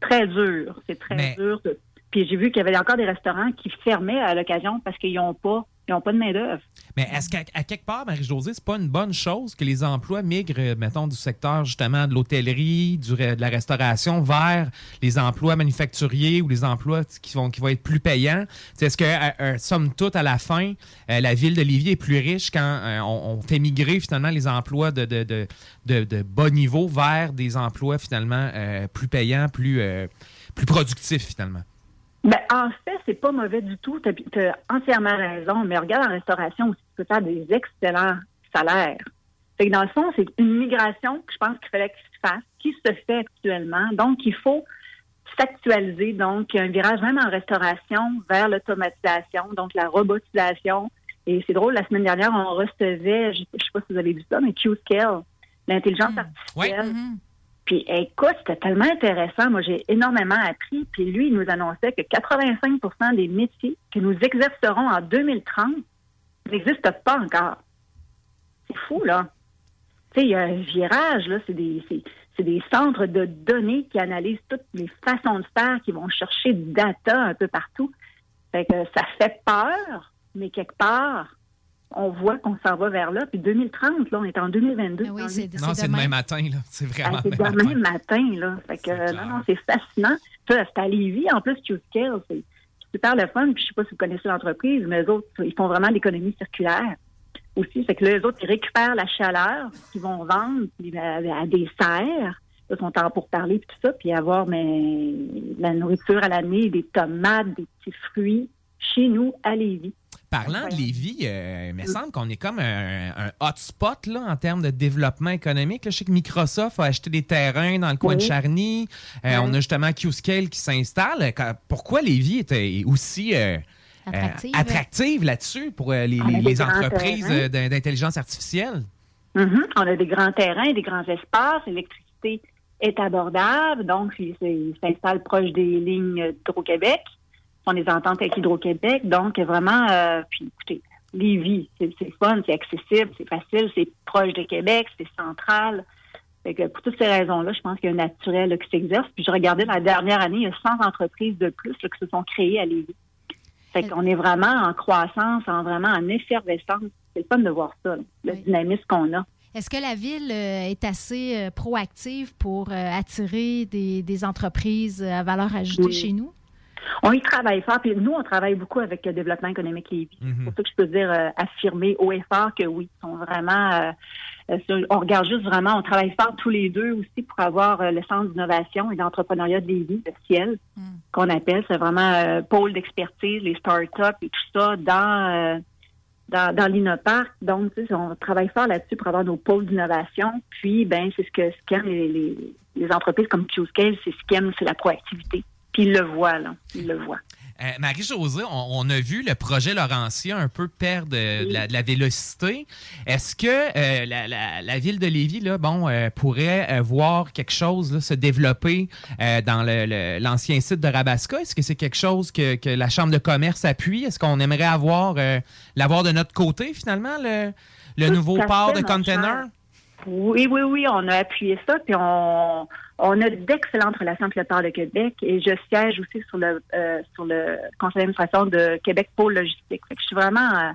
très dur. C'est très dur. de- Puis j'ai vu qu'il y avait encore des restaurants qui fermaient à l'occasion parce qu'ils n'ont pas pas de main-d'œuvre. Mais est-ce qu'à quelque part, Marie-Josée, c'est pas une bonne chose que les emplois migrent, euh, mettons, du secteur justement de l'hôtellerie, de la restauration vers les emplois manufacturiers ou les emplois qui vont, qui vont être plus payants? Est-ce que, euh, euh, somme toute, à la fin, euh, la ville de Lévis est plus riche quand on, fait migrer finalement les emplois de, de, de, de- bas niveau vers des emplois finalement plus payants, plus, plus productifs finalement? Ben, en fait, c'est pas mauvais du tout. Tu as, entièrement raison. Mais regarde en restauration aussi, tu peux faire des excellents salaires. Fait que dans le fond, c'est une migration que je pense qu'il fallait qu'il se fasse, qui se fait actuellement. Donc, il faut s'actualiser. Donc, il y a un virage même en restauration vers l'automatisation, donc la robotisation. Et c'est drôle, la semaine dernière, on recevait, je ne sais pas si vous avez vu ça, mais Q-Scale, l'intelligence artificielle. Puis écoute, c'était tellement intéressant. Moi, j'ai énormément appris. Puis lui, il nous annonçait que 85% des métiers que nous exercerons en 2030 n'existent pas encore. C'est fou, là. Tu sais, il y a un virage, là. C'est des, des centres de données qui analysent toutes les façons de faire, qui vont chercher data un peu partout. Fait que ça fait peur, mais quelque part, on voit qu'on s'en va vers là. Puis 2030, là, on est en 2022. oui, c'est Non, c'est demain matin, là. C'est vraiment Ah, c'est demain demain matin. matin, là. Fait que, non, non, c'est fascinant. Ça, c'est à Lévis. En plus, Q-Scale, c'est super le fun. Puis, je sais pas si vous connaissez l'entreprise, mais eux autres, ils font vraiment l'économie circulaire aussi. Fait que là, eux autres, ils récupèrent la chaleur qu'ils vont vendre puis, à, à des serres. Ils sont en pour parler puis tout ça, puis avoir mais, de la nourriture à l'année, des tomates, des petits fruits chez nous à Lévis. Parlant de Lévis, euh, il me semble qu'on est comme un, un hotspot là, en termes de développement économique. Là, je sais que Microsoft a acheté des terrains dans le coin de. Charny. Euh, On a justement Q-Scale qui s'installe. Quand- Pourquoi Lévis est aussi euh, euh, Attractive. attractive là-dessus pour euh, les, entreprises euh, d'intelligence artificielle? Mhm. On a des grands terrains, des grands espaces. L'électricité est abordable, donc ils s'installent proche des lignes d'Hydro-Québec. On les ententes avec Hydro-Québec. Donc, vraiment, euh, puis écoutez, Lévis, c'est fun, c'est accessible, c'est facile, c'est proche de Québec, c'est central. Fait que pour toutes ces raisons-là, je pense qu'il y a un naturel là, qui s'exerce. Puis je regardais la dernière année, il y a 100 entreprises de plus là, qui se sont créées à Lévis. Fait qu'on est vraiment en croissance, en vraiment en effervescence. C'est le fun de voir ça, là, le dynamisme qu'on a. Est-ce que la ville euh, est assez euh, proactive pour attirer des, des entreprises à valeur ajoutée Oui. chez nous? On y travaille fort. Puis nous, on travaille beaucoup avec le développement économique Lévis. C'est pour ça que je peux dire euh, affirmer haut et fort que oui, ils sont vraiment. euh, euh, on regarde juste vraiment, on travaille fort tous les deux aussi pour avoir euh, le centre d'innovation et d'entrepreneuriat de Lévis, le ciel, qu'on appelle. C'est vraiment euh, pôle d'expertise, les startups et tout ça dans euh, dans, dans l'Innoparc. Donc, tu sais, on travaille fort là-dessus pour avoir nos pôles d'innovation. Puis, ben, c'est ce que ce qu'aiment les, les, les entreprises comme Q-Scale, c'est ce qu'aiment, c'est la proactivité. Puis ils le voient, là. Ils le voient. Euh, Marie-Josée, on, on a vu le projet Laurentien un peu perdre de, de la, de la vélocité. Est-ce que euh, la, la- la ville de Lévis là, bon, euh, pourrait euh, voir quelque chose là, se développer euh, dans le- le- l'ancien site de Rabasca? Est-ce que c'est quelque chose que, que la Chambre de commerce appuie? Est-ce qu'on aimerait avoir euh, l'avoir de notre côté, finalement, le, nouveau port de container? cher. Oui, oui, oui, on a appuyé ça, puis on, on a d'excellentes relations avec le Port de Québec et je siège aussi sur le euh, sur le conseil d'administration de Québec Pôle Logistique. Fait que je suis vraiment euh,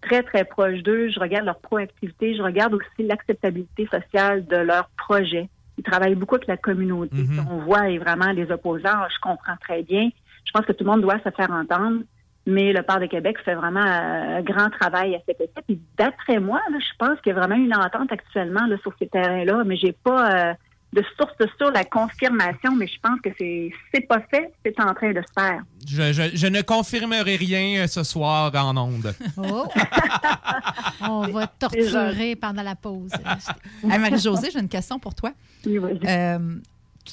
très, très proche d'eux. Je regarde leur proactivité, je regarde aussi l'acceptabilité sociale de leurs projets. Ils travaillent beaucoup avec la communauté. Mhm. On voit et vraiment les opposants, je comprends très bien. Je pense que tout le monde doit se faire entendre. Mais le Port de Québec fait vraiment euh, un grand travail à cet effet. Puis d'après moi, là, je pense qu'il y a vraiment une entente actuellement là, sur ces terrains-là, mais j'ai pas euh, de source sur la confirmation, mais je pense que c'est c'est pas fait, c'est en train de se faire. Je, je- je ne confirmerai rien euh, ce soir en ondes. Oh! On va torturer pendant la pause. Hey, Marie-Josée, j'ai une question pour toi. Euh,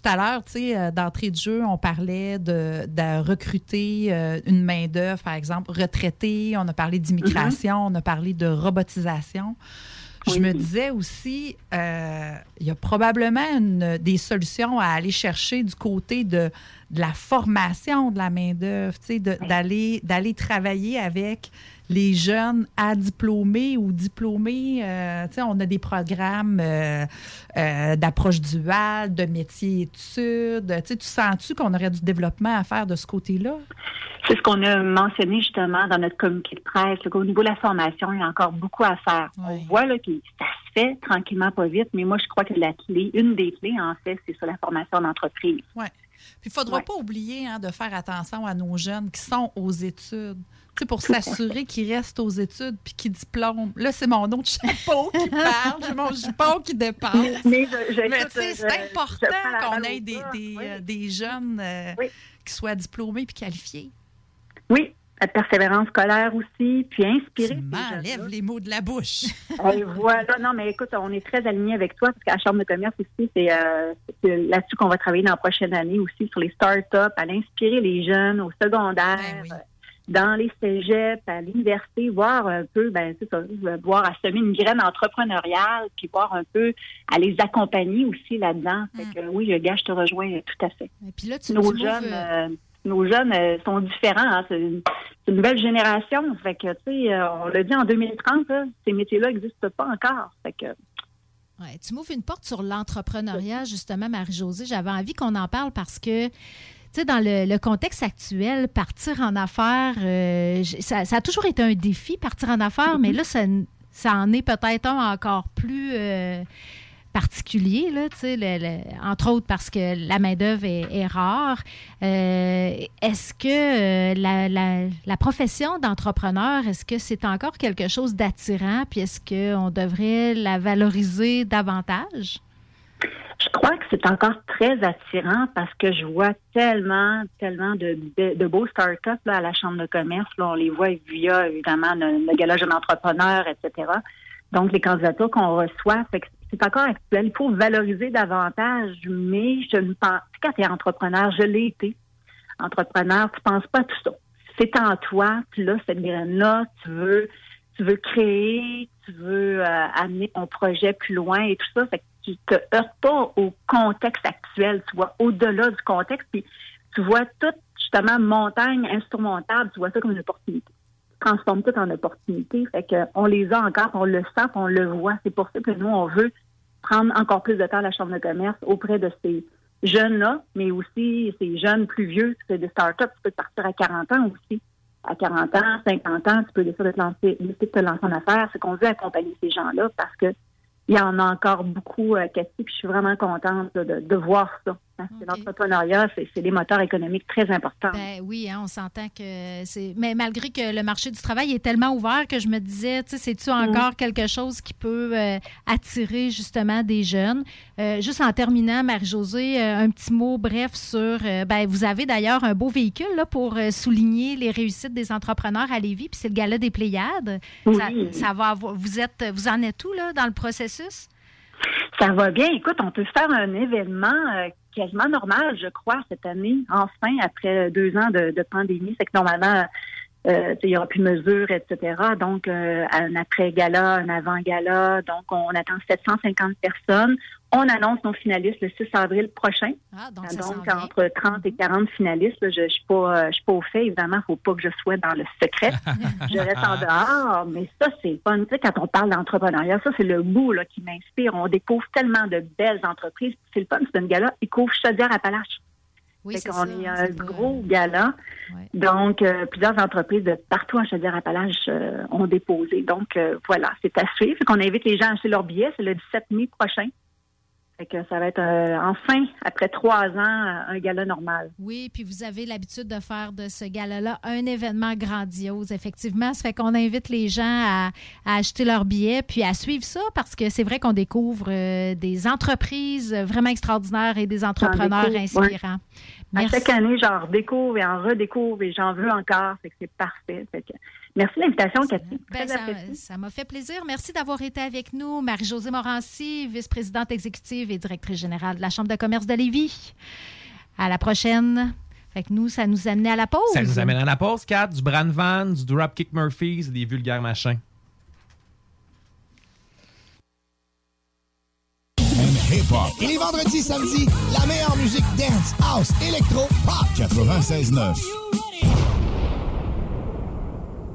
tout à l'heure, tu sais, euh, d'entrée de jeu, on parlait de, de recruter euh, une main-d'œuvre, par exemple, retraitée. On a parlé d'immigration, on a parlé de robotisation. Je me disais aussi, euh, il y a probablement une- des solutions à aller chercher du côté de de la formation de la main-d'œuvre, tu sais, d'aller travailler avec les jeunes à diplômés ou diplômés. euh, on a des programmes euh, euh, d'approche duale, de métier-études. Tu sens-tu qu'on aurait du développement à faire de ce côté-là? C'est ce qu'on a mentionné justement dans notre communiqué de presse. là, qu'au niveau de la formation, il y a encore beaucoup à faire. On voit là, que ça se fait tranquillement, pas vite, mais moi, je crois que la clé, une des clés, en fait, c'est sur la formation d'entreprise. Oui. Puis il ne faudra pas oublier hein, de faire attention à nos jeunes qui sont aux études. Sais, pour s'assurer qu'ils restent aux études puis qu'ils diplôment. Là, c'est mon autre chapeau qui parle. J'ai mon jupon qui dépasse. Mais- mais tu sais, c'est important qu'on ait des, euh, des jeunes euh, qui soient diplômés puis qualifiés. Oui, la persévérance scolaire aussi, puis inspirer. Tu m'enlèves les mots de la bouche. Et voilà, non, mais écoute, on est très alignés avec toi parce qu'à la Chambre de commerce aussi, c'est euh, là-dessus qu'on va travailler dans la prochaine année aussi, sur les start-up, à inspirer les jeunes au secondaire, Ben euh, dans les cégeps, à l'université, voir un peu, ben, c'est ça, euh, voir à semer une graine entrepreneuriale, puis voir un peu à les accompagner aussi là-dedans. Fait que oui, gars, je te rejoins euh, tout à fait. Et puis là, tu, nos tu jeunes, m'ouvres, euh, nos jeunes euh, sont différents. hein. C'est une, nouvelle génération. Fait que, tu sais, euh, on l'a dit en 2030, là, ces métiers-là n'existent pas encore. Fait que, Ouais, tu m'ouvres une porte sur l'entrepreneuriat, justement, Marie-Josée. J'avais envie qu'on en parle parce que, tu sais, dans le, le contexte actuel, partir en affaires, euh, ça, ça a toujours été un défi, partir en affaires, mais là, ça, ça en est peut-être un encore plus euh, particulier, là, le- le- entre autres parce que la main-d'œuvre est, est rare. Euh, est-ce que la, la- la profession d'entrepreneur, est-ce que c'est encore quelque chose d'attirant, puis est-ce qu'on devrait la valoriser davantage? Je crois que c'est encore très attirant parce que je vois tellement, tellement de, de, beaux startups à la Chambre de commerce. Là, on les voit via, évidemment, le, le gala entrepreneur, etc. Donc, les candidatures qu'on reçoit, c'est encore actuel. Il faut valoriser davantage, mais je ne pense, quand tu es entrepreneur, je l'ai été, entrepreneur, tu penses pas à tout ça. C'est en toi, tu as cette graine-là, tu veux, tu veux créer, tu veux euh, amener ton projet plus loin et tout ça. Que tu te heurtes pas au contexte actuel, tu vois au-delà du contexte, puis tu vois tout justement montagne insurmontable, tu vois ça comme une opportunité. Tu transformes tout en opportunité. Fait que on les a encore, on le sent, on le voit. C'est pour ça que nous, on veut prendre encore plus de temps à la Chambre de commerce auprès de ces jeunes-là, mais aussi ces jeunes plus vieux, c'est des startups, tu peux partir à 40 ans aussi. À 40 ans, 50 ans, tu peux décider de te lancer, de te lancer en affaires. C'est qu'on veut accompagner ces gens-là parce que il y en a encore beaucoup, euh, Cathy, puis je suis vraiment contente de, de voir ça. Que l'entrepreneuriat, c'est des moteurs économiques très importants. Ben oui, hein, on s'entend que c'est. Mais malgré que le marché du travail est tellement ouvert que je me disais, tu sais, c'est-tu encore quelque chose qui peut euh, attirer justement des jeunes? Euh, juste en terminant, Marie-Josée, euh, un petit mot bref sur. euh, ben, vous avez d'ailleurs un beau véhicule là, pour souligner les réussites des entrepreneurs à Lévis, puis c'est le Gala des Pléiades. Oui. Ça, ça va avoir- vous êtes, vous en êtes où là, dans le processus? Ça va bien. Écoute, on peut faire un événement euh, quasiment normal, je crois, cette année, enfin, après deux ans de, de pandémie. C'est que normalement, euh, il n'y aura plus de mesures, etc. Donc, euh, un après-gala, un avant-gala. Donc, on attend 750 personnes. On annonce nos finalistes le 6 avril prochain. Ah, donc, ça s'en donc vient. entre 30 et 40 finalistes. là, je ne suis, pas, euh, je suis pas au fait, évidemment. Il ne faut pas que je sois dans le secret. je reste en dehors. Mais ça, c'est fun. Tu sais, quand on parle d'entrepreneuriat, ça, c'est le bout là, qui m'inspire. On découvre tellement de belles entreprises. C'est le fun. C'est une gala. Ils couvrent Chaudière-Appalaches. Oui, c'est qu'on ça, est un gros gala. Donc, euh, plusieurs entreprises de partout en Chaudière-Appalaches euh, ont déposé. Donc, euh, voilà, c'est à suivre. Qu'on invite les gens à acheter leur billet. C'est le 17 mai prochain. Fait que ça va être euh, enfin, après trois ans, euh, un gala normal. Oui, puis vous avez l'habitude de faire de ce gala-là un événement grandiose, effectivement. Ça fait qu'on invite les gens à, à acheter leurs billets puis à suivre ça parce que c'est vrai qu'on découvre euh, des entreprises vraiment extraordinaires et des entrepreneurs découvre, ouais. inspirants. À chaque année, j'en redécouvre et en redécouvre et j'en veux encore. Fait que c'est parfait. Fait que merci de l'invitation, Cathy. Ben, Très ça m'a fait plaisir. Merci d'avoir été avec nous. Marie-Josée Morancy, vice-présidente exécutive et directrice générale de la Chambre de commerce de Lévis. À la prochaine. Fait que nous, ça nous amenait à la pause. Ça nous amène à la pause, 4, du Bran Van, du Dropkick Murphys, des vulgaires machins. Et les vendredis, samedis, la meilleure musique dance, house, électro, pop. 96.9.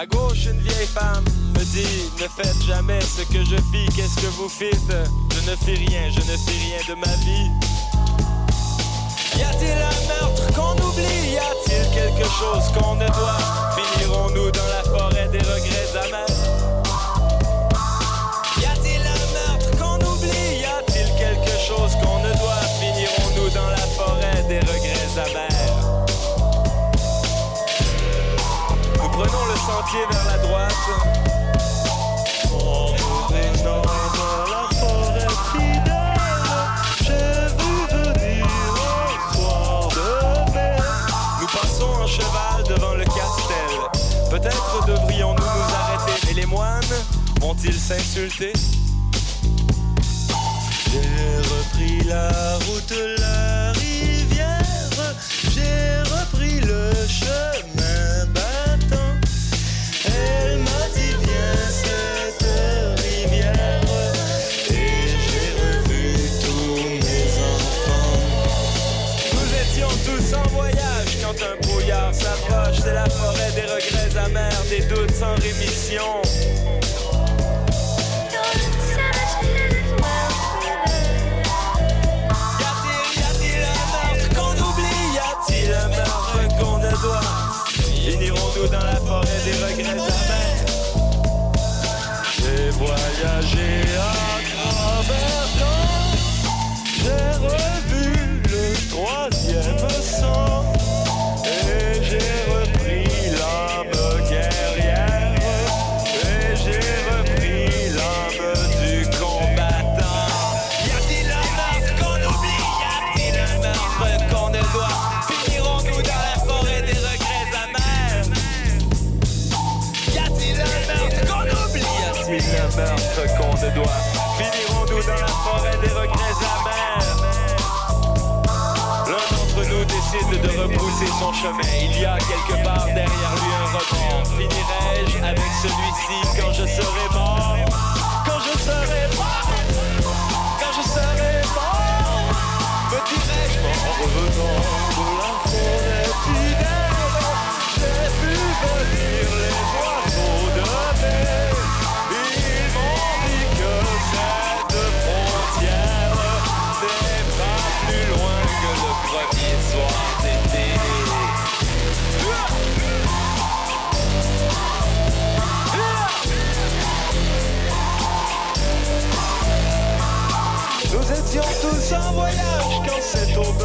À gauche, une vieille femme me dit Ne faites jamais ce que je fis, qu'est-ce que vous fîtes Je ne fis rien, je ne fis rien de mai Nous passons en cheval devant le castel. Peut-être devrions-nous nous arrêter Et les moines vont-ils s'insulter? J'ai repris la route, la des doutes sans rémission de repousser son chemin. Il y a quelque part derrière lui un rebond. Finirai-je avec celui-ci quand je serai mort? Quand je serai mort? Quand je serai mort? Me dirai-je en revenant de la forêt fidèle J'ai vu venir les oiseaux de mai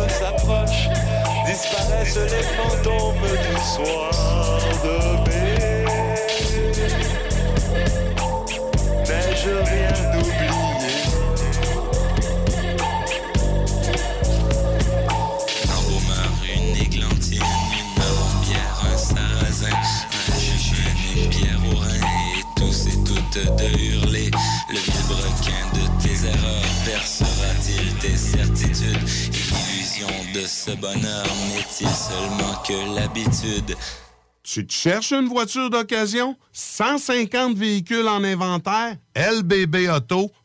s'approche. Disparaissent les fantômes du soir de mai. N'ai-je rien oublié Un baumer, une églantine, une marron-bière, un sarrasin, un jujube, une pierre au rein, et tous et toutes de hurler. Le erreurs percera-t-il certitudes Et l'illusion de ce bonheur n'est-il seulement que l'habitude? Tu te cherches une voiture d'occasion? 150 véhicules en inventaire? LBB Auto.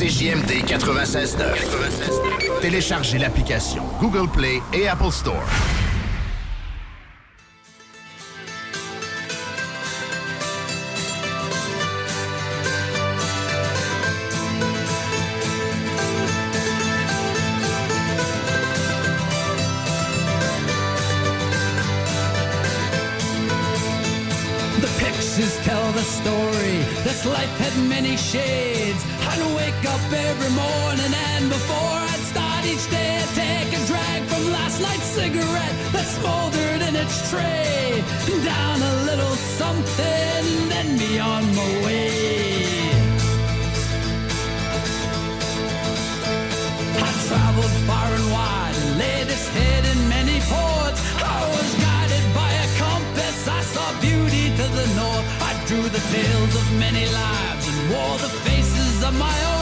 CJMD 96.9. Téléchargez l'application Google Play et Apple Store. The pictures tell the story. This life had many shades. Before I'd start each day, I'd take a drag from last night's cigarette that smoldered in its tray. Down a little something, then be on my way. I traveled far and wide and laid its head in many ports. I was guided by a compass. I saw beauty to the north. I drew the tales of many lives and wore the faces of my own.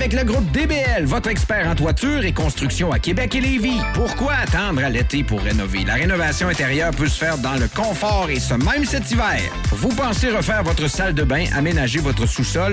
Avec le groupe DBL, votre expert en toiture et construction à Québec et Lévis. Pourquoi attendre à l'été pour rénover? La rénovation intérieure peut se faire dans le confort et ce même cet hiver. Vous pensez refaire votre salle de bain, aménager votre sous-sol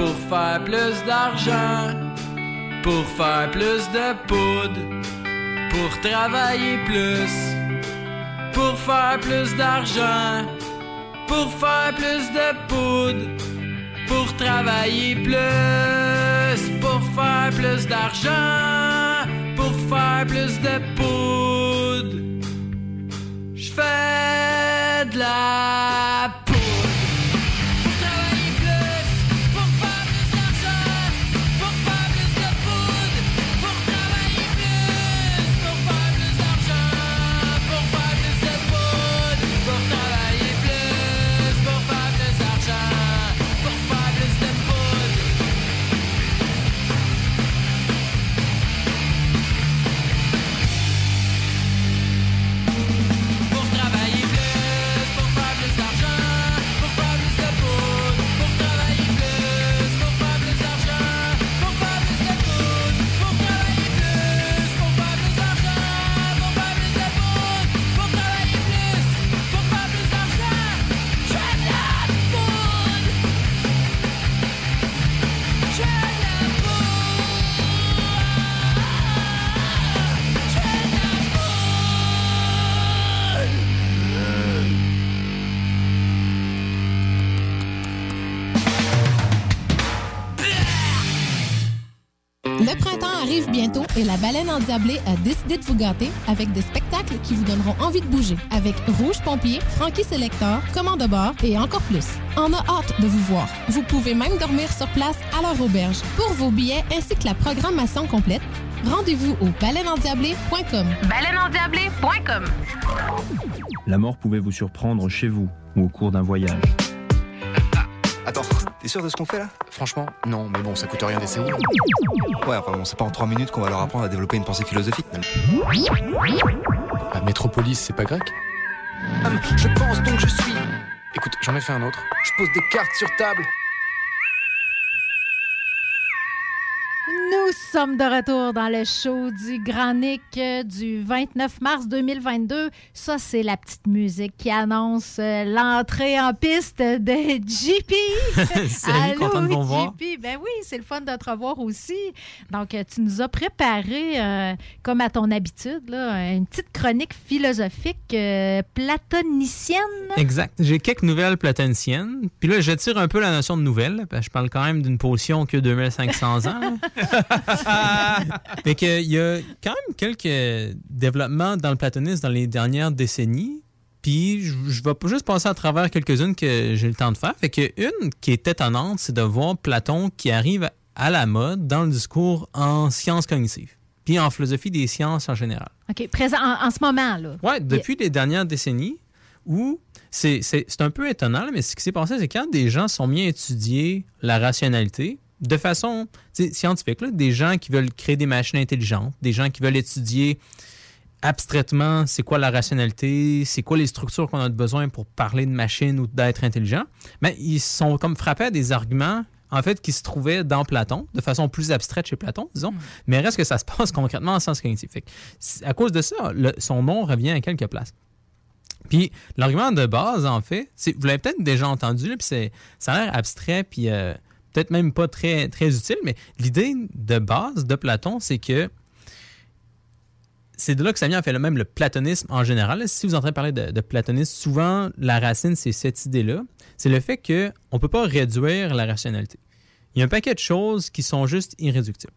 pour faire plus d'argent, pour faire plus de poudre, pour travailler plus, pour faire plus d'argent, pour faire plus de poudre, pour travailler plus, pour faire plus d'argent, pour faire plus de poudre. Je de la baleine endiablée a décidé de vous gâter avec des spectacles qui vous donneront envie de bouger. Avec Rouge Pompier, Frankie Selector, Commande de bord et encore plus. On a hâte de vous voir. Vous pouvez même dormir sur place à leur auberge. Pour vos billets ainsi que la programmation complète, rendez-vous au baleineendiablée.com. Baleineendiablée.com. La mort pouvait vous surprendre chez vous ou au cours d'un voyage. Attends, t'es sûr de ce qu'on fait là? Franchement, non, mais bon, ça coûte rien d'essayer. Ouais, enfin bon, c'est pas en 3 minutes qu'on va leur apprendre à développer une pensée philosophique. La métropolis, c'est pas grec? Hum, je pense donc je suis. Écoute, j'en ai fait un autre. Je pose des cartes sur table. Nous sommes de retour dans le show du Grand Nick euh, du 29 mars 2022. Ça, c'est la petite musique qui annonce euh, l'entrée en piste de JP. Salut, content de vous revoir. JP. Ben oui, c'est le fun de te revoir aussi. Donc, euh, tu nous as préparé, euh, comme à ton habitude, là, une petite chronique philosophique euh, platonicienne. Exact. J'ai quelques nouvelles platoniciennes. Puis là, je tire un peu la notion de nouvelle. je parle quand même d'une potion qui a 2500 ans. fait que, il y a quand même quelques développements dans le platonisme dans les dernières décennies. Puis je, je vais juste passer à travers quelques-unes que j'ai le temps de faire. Fait que une qui est étonnante, c'est de voir Platon qui arrive à la mode dans le discours en sciences cognitives. Puis en philosophie des sciences en général. OK, présent en, en ce moment, là. Ouais, depuis les dernières décennies, où c'est un peu étonnant, mais ce qui s'est passé, c'est quand des gens sont mis à étudier la rationalité de façon scientifique, là, des gens qui veulent créer des machines intelligentes, des gens qui veulent étudier abstraitement c'est quoi la rationalité, c'est quoi les structures qu'on a besoin pour parler de machines ou d'être intelligent, mais ils sont comme frappés à des arguments en fait qui se trouvaient dans Platon de façon plus abstraite chez Platon, disons, mais reste que ça se passe concrètement en que, c'est- à cause de ça, le- son nom revient à quelques places. Puis l'argument de base, en fait, vous l'avez peut-être déjà entendu, là, puis c'est, ça a l'air abstrait, puis euh, peut-être même pas très, utile, mais l'idée de base de Platon, c'est que c'est de là que ça vient, en fait, le même le platonisme en général. Si vous entendez parler de, de platonisme, souvent, la racine, c'est cette idée-là. C'est le fait qu'on ne peut pas réduire la rationalité. Il y a un paquet de choses qui sont juste irréductibles.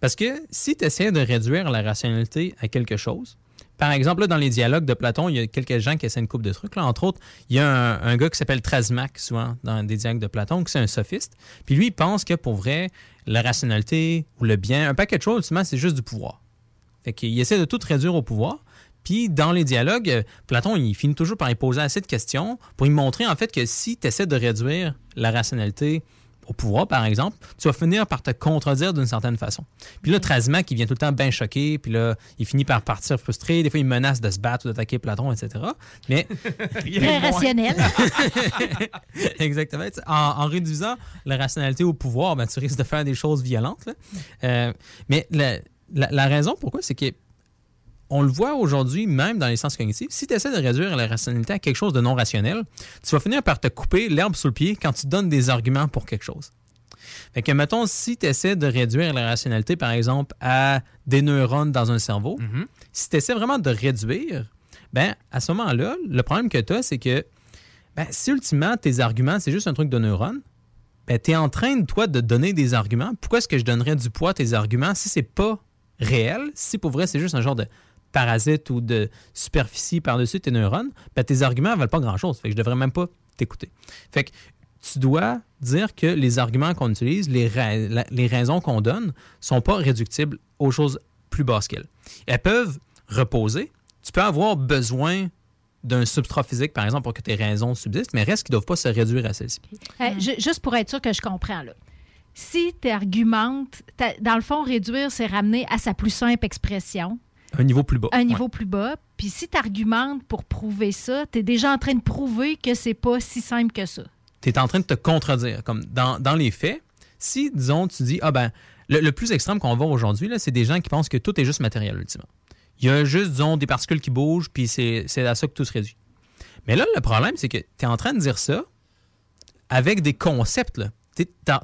Parce que si tu essaies de réduire la rationalité à quelque chose, par exemple, là, dans les dialogues de Platon, il y a quelques gens qui essaient une coupe de trucs. Là. Entre autres, il y a un, gars qui s'appelle Trasmac, souvent, dans des dialogues de Platon, qui c'est un sophiste. Puis lui, il pense que pour vrai, la rationalité ou le bien, un paquet de choses, c'est juste du pouvoir. Fait qu'il essaie de tout réduire au pouvoir. Puis dans les dialogues, Platon, il finit toujours par y poser assez de questions pour lui montrer en fait que si tu essaies de réduire la rationalité au pouvoir, par exemple, tu vas finir par te contredire d'une certaine façon. Puis là, Trasimac, qui vient tout le temps bien choqué, puis là, il finit par partir frustré. Des fois, il menace de se battre ou d'attaquer Platon, etc. Mais. Très rationnel. Exactement. En, en réduisant la rationalité au pouvoir, ben, tu risques de faire des choses violentes. là. Euh, mais la, la- la raison pourquoi, c'est que on le voit aujourd'hui, même dans les sciences cognitives, si tu essaies de réduire la rationalité à quelque chose de non rationnel, tu vas finir par te couper l'herbe sous le pied quand tu donnes des arguments pour quelque chose. Fait que, mettons, si tu essaies de réduire la rationalité, par exemple, à des neurones dans un cerveau, si tu essaies vraiment de réduire, ben, à ce moment-là, le problème que tu as, c'est que ben, si ultimement tes arguments, c'est juste un truc de neurones, ben, tu es en train, toi, de donner des arguments. Pourquoi est-ce que je donnerais du poids à tes arguments si c'est pas réel, si pour vrai c'est juste un genre de parasite ou de superficie par-dessus tes neurones, ben, tes arguments ne valent pas grand-chose. Fait que je devrais même pas t'écouter. Fait que tu dois dire que les arguments qu'on utilise, les, ra- la- les raisons qu'on donne, sont pas réductibles aux choses plus basses qu'elles. Elles peuvent reposer. Tu peux avoir besoin d'un substrat physique, par exemple, pour que tes raisons subsistent, mais reste qu'ils ne doivent pas se réduire à celles-ci. Euh, ju- juste pour être sûr que je comprends, là. Si tu argumentes, dans le fond, réduire, c'est ramener à sa plus simple expression, Un niveau plus bas. un niveau Ouais. plus bas. Puis si tu argumentes pour prouver ça, tu es déjà en train de prouver que c'est pas si simple que ça. tu es en train de te contredire. Comme dans, dans les faits, si, disons, tu dis, ah ben, le, le plus extrême qu'on voit aujourd'hui, là, c'est des gens qui pensent que tout est juste matériel, ultimement. Il y a juste, disons, des particules qui bougent, puis c'est à ça que tout se réduit. Mais là, le problème, c'est que tu es en train de dire ça avec des concepts. Là.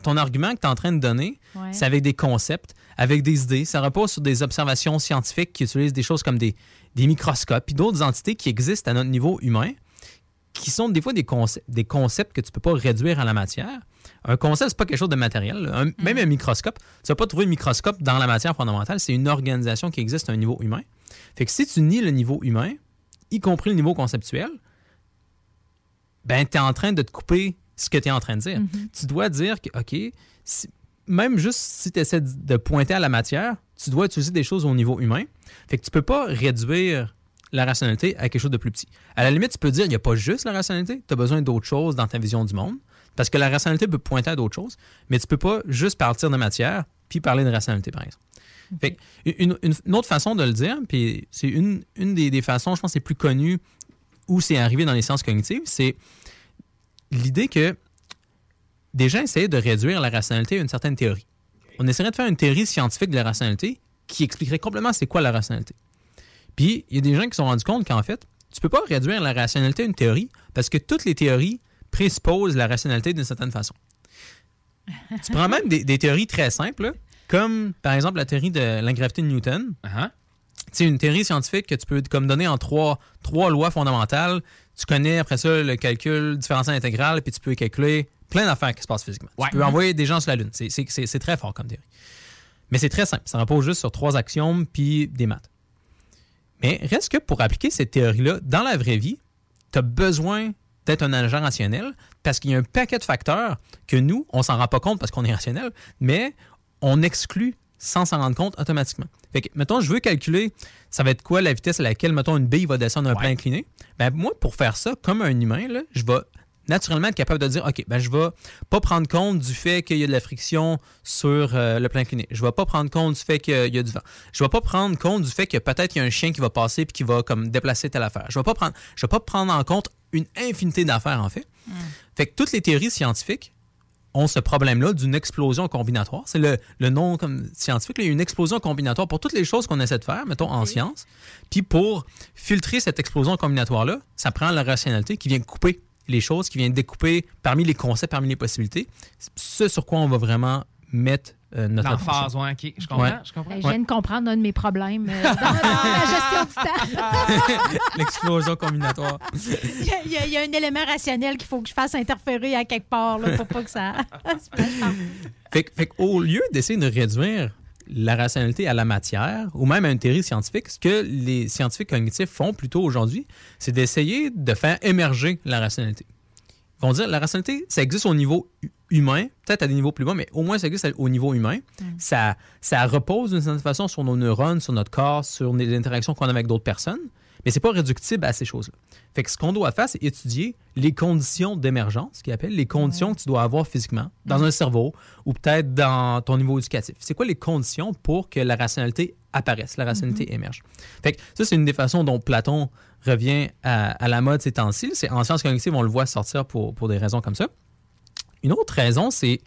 Ton argument que tu es en train de donner, Ouais. c'est avec des concepts, avec des idées. Ça repose sur des observations scientifiques qui utilisent des choses comme des, des microscopes, puis d'autres entités qui existent à notre niveau humain, qui sont des fois des, conce- des concepts que tu peux pas réduire à la matière. Un concept, c'est pas quelque chose de matériel. Un- Même un microscope, tu vas pas trouver un microscope dans la matière fondamentale. C'est une organisation qui existe à un niveau humain. Fait que si tu nies le niveau humain, y compris le niveau conceptuel, ben, tu es en train de te couper ce que tu es en train de dire. Tu dois dire que, OK, si- même juste si tu essaies de pointer à la matière, tu dois utiliser des choses au niveau humain. Fait que tu peux pas réduire la rationalité à quelque chose de plus petit. À la limite, tu peux dire il n'y a pas juste la rationalité, tu as besoin d'autres choses dans ta vision du monde. Parce que la rationalité peut pointer à d'autres choses, mais tu peux pas juste partir de matière puis parler de rationalité, par exemple. Fait que une, une- une autre façon de le dire, puis c'est une, une des, des façons, je pense, les plus connues où c'est arrivé dans les sciences cognitives, c'est l'idée que des gens essayaient de réduire la rationalité à une certaine théorie. On essaierait de faire une théorie scientifique de la rationalité qui expliquerait complètement c'est quoi la rationalité. Puis, il y a des gens qui se sont rendus compte qu'en fait, tu peux pas réduire la rationalité à une théorie parce que toutes les théories présupposent la rationalité d'une certaine façon. Tu prends même des, des théories très simples, là, comme par exemple la théorie de l'ingravité de Newton. C'est une théorie scientifique que tu peux comme donner en trois, trois lois fondamentales. Tu connais après ça le calcul différentiel intégral, puis tu peux calculer plein d'affaires qui se passent physiquement. Tu peux envoyer des gens sur la Lune. C'est- très fort comme théorie. Mais c'est très simple. Ça repose juste sur trois axiomes puis des maths. Mais reste que pour appliquer cette théorie-là dans la vraie vie, tu as besoin d'être un agent rationnel parce qu'il y a un paquet de facteurs que nous, on s'en rend pas compte parce qu'on est rationnel, mais on exclut sans s'en rendre compte automatiquement. Fait que, mettons, je veux calculer, ça va être quoi la vitesse à laquelle, mettons, une bille va descendre un plan incliné? Ben, moi, pour faire ça, comme un humain, là, je vais naturellement être capable de dire, OK, ben, je vais pas prendre compte du fait qu'il y a de la friction sur euh, le plan incliné. Je vais pas prendre compte du fait qu'il y a du vent. Je vais pas prendre compte du fait que peut-être il y a un chien qui va passer puis qui va comme déplacer telle affaire. Je vais pas prendre, je vais pas prendre en compte une infinité d'affaires, en fait. Fait que toutes les théories scientifiques ont ce problème-là d'une explosion combinatoire. C'est le, le nom comme scientifique. là. Une explosion combinatoire pour toutes les choses qu'on essaie de faire, mettons, en science. Puis pour filtrer cette explosion combinatoire-là, ça prend la rationalité qui vient couper les choses, qui vient découper parmi les concepts, parmi les possibilités, ce sur quoi on va vraiment mettre euh, notre L'emphase, ouais, ok, je comprends, Ouais. je comprends. Je viens de comprendre un de mes problèmes euh, dans, dans la gestion du temps. L'explosion combinatoire. il, y a, y y un élément rationnel qu'il faut que je fasse interférer à quelque part là, pour pas que ça. Fait, fait qu'au lieu d'essayer de réduire la rationalité à la matière ou même à une théorie scientifique, ce que les scientifiques cognitifs font plutôt aujourd'hui, c'est d'essayer de faire émerger la rationalité. Ils vont dire la rationalité, ça existe au niveau humain, peut-être à des niveaux plus bas, mais au moins ça existe au niveau humain. Ça, ça repose d'une certaine façon sur nos neurones, sur notre corps, sur les interactions qu'on a avec d'autres personnes, mais c'est pas réductible à ces choses-là. Fait que ce qu'on doit faire, c'est étudier les conditions d'émergence, ce qu'ils appellent les conditions que tu dois avoir physiquement dans un cerveau ou peut-être dans ton niveau éducatif. C'est quoi les conditions pour que la rationalité apparaisse, la rationalité émerge? Fait que ça, c'est une des façons dont Platon revient à, à la mode ces temps-ci. C'est en sciences cognitives, on le voit sortir pour, pour des raisons comme ça. Une autre raison, c'est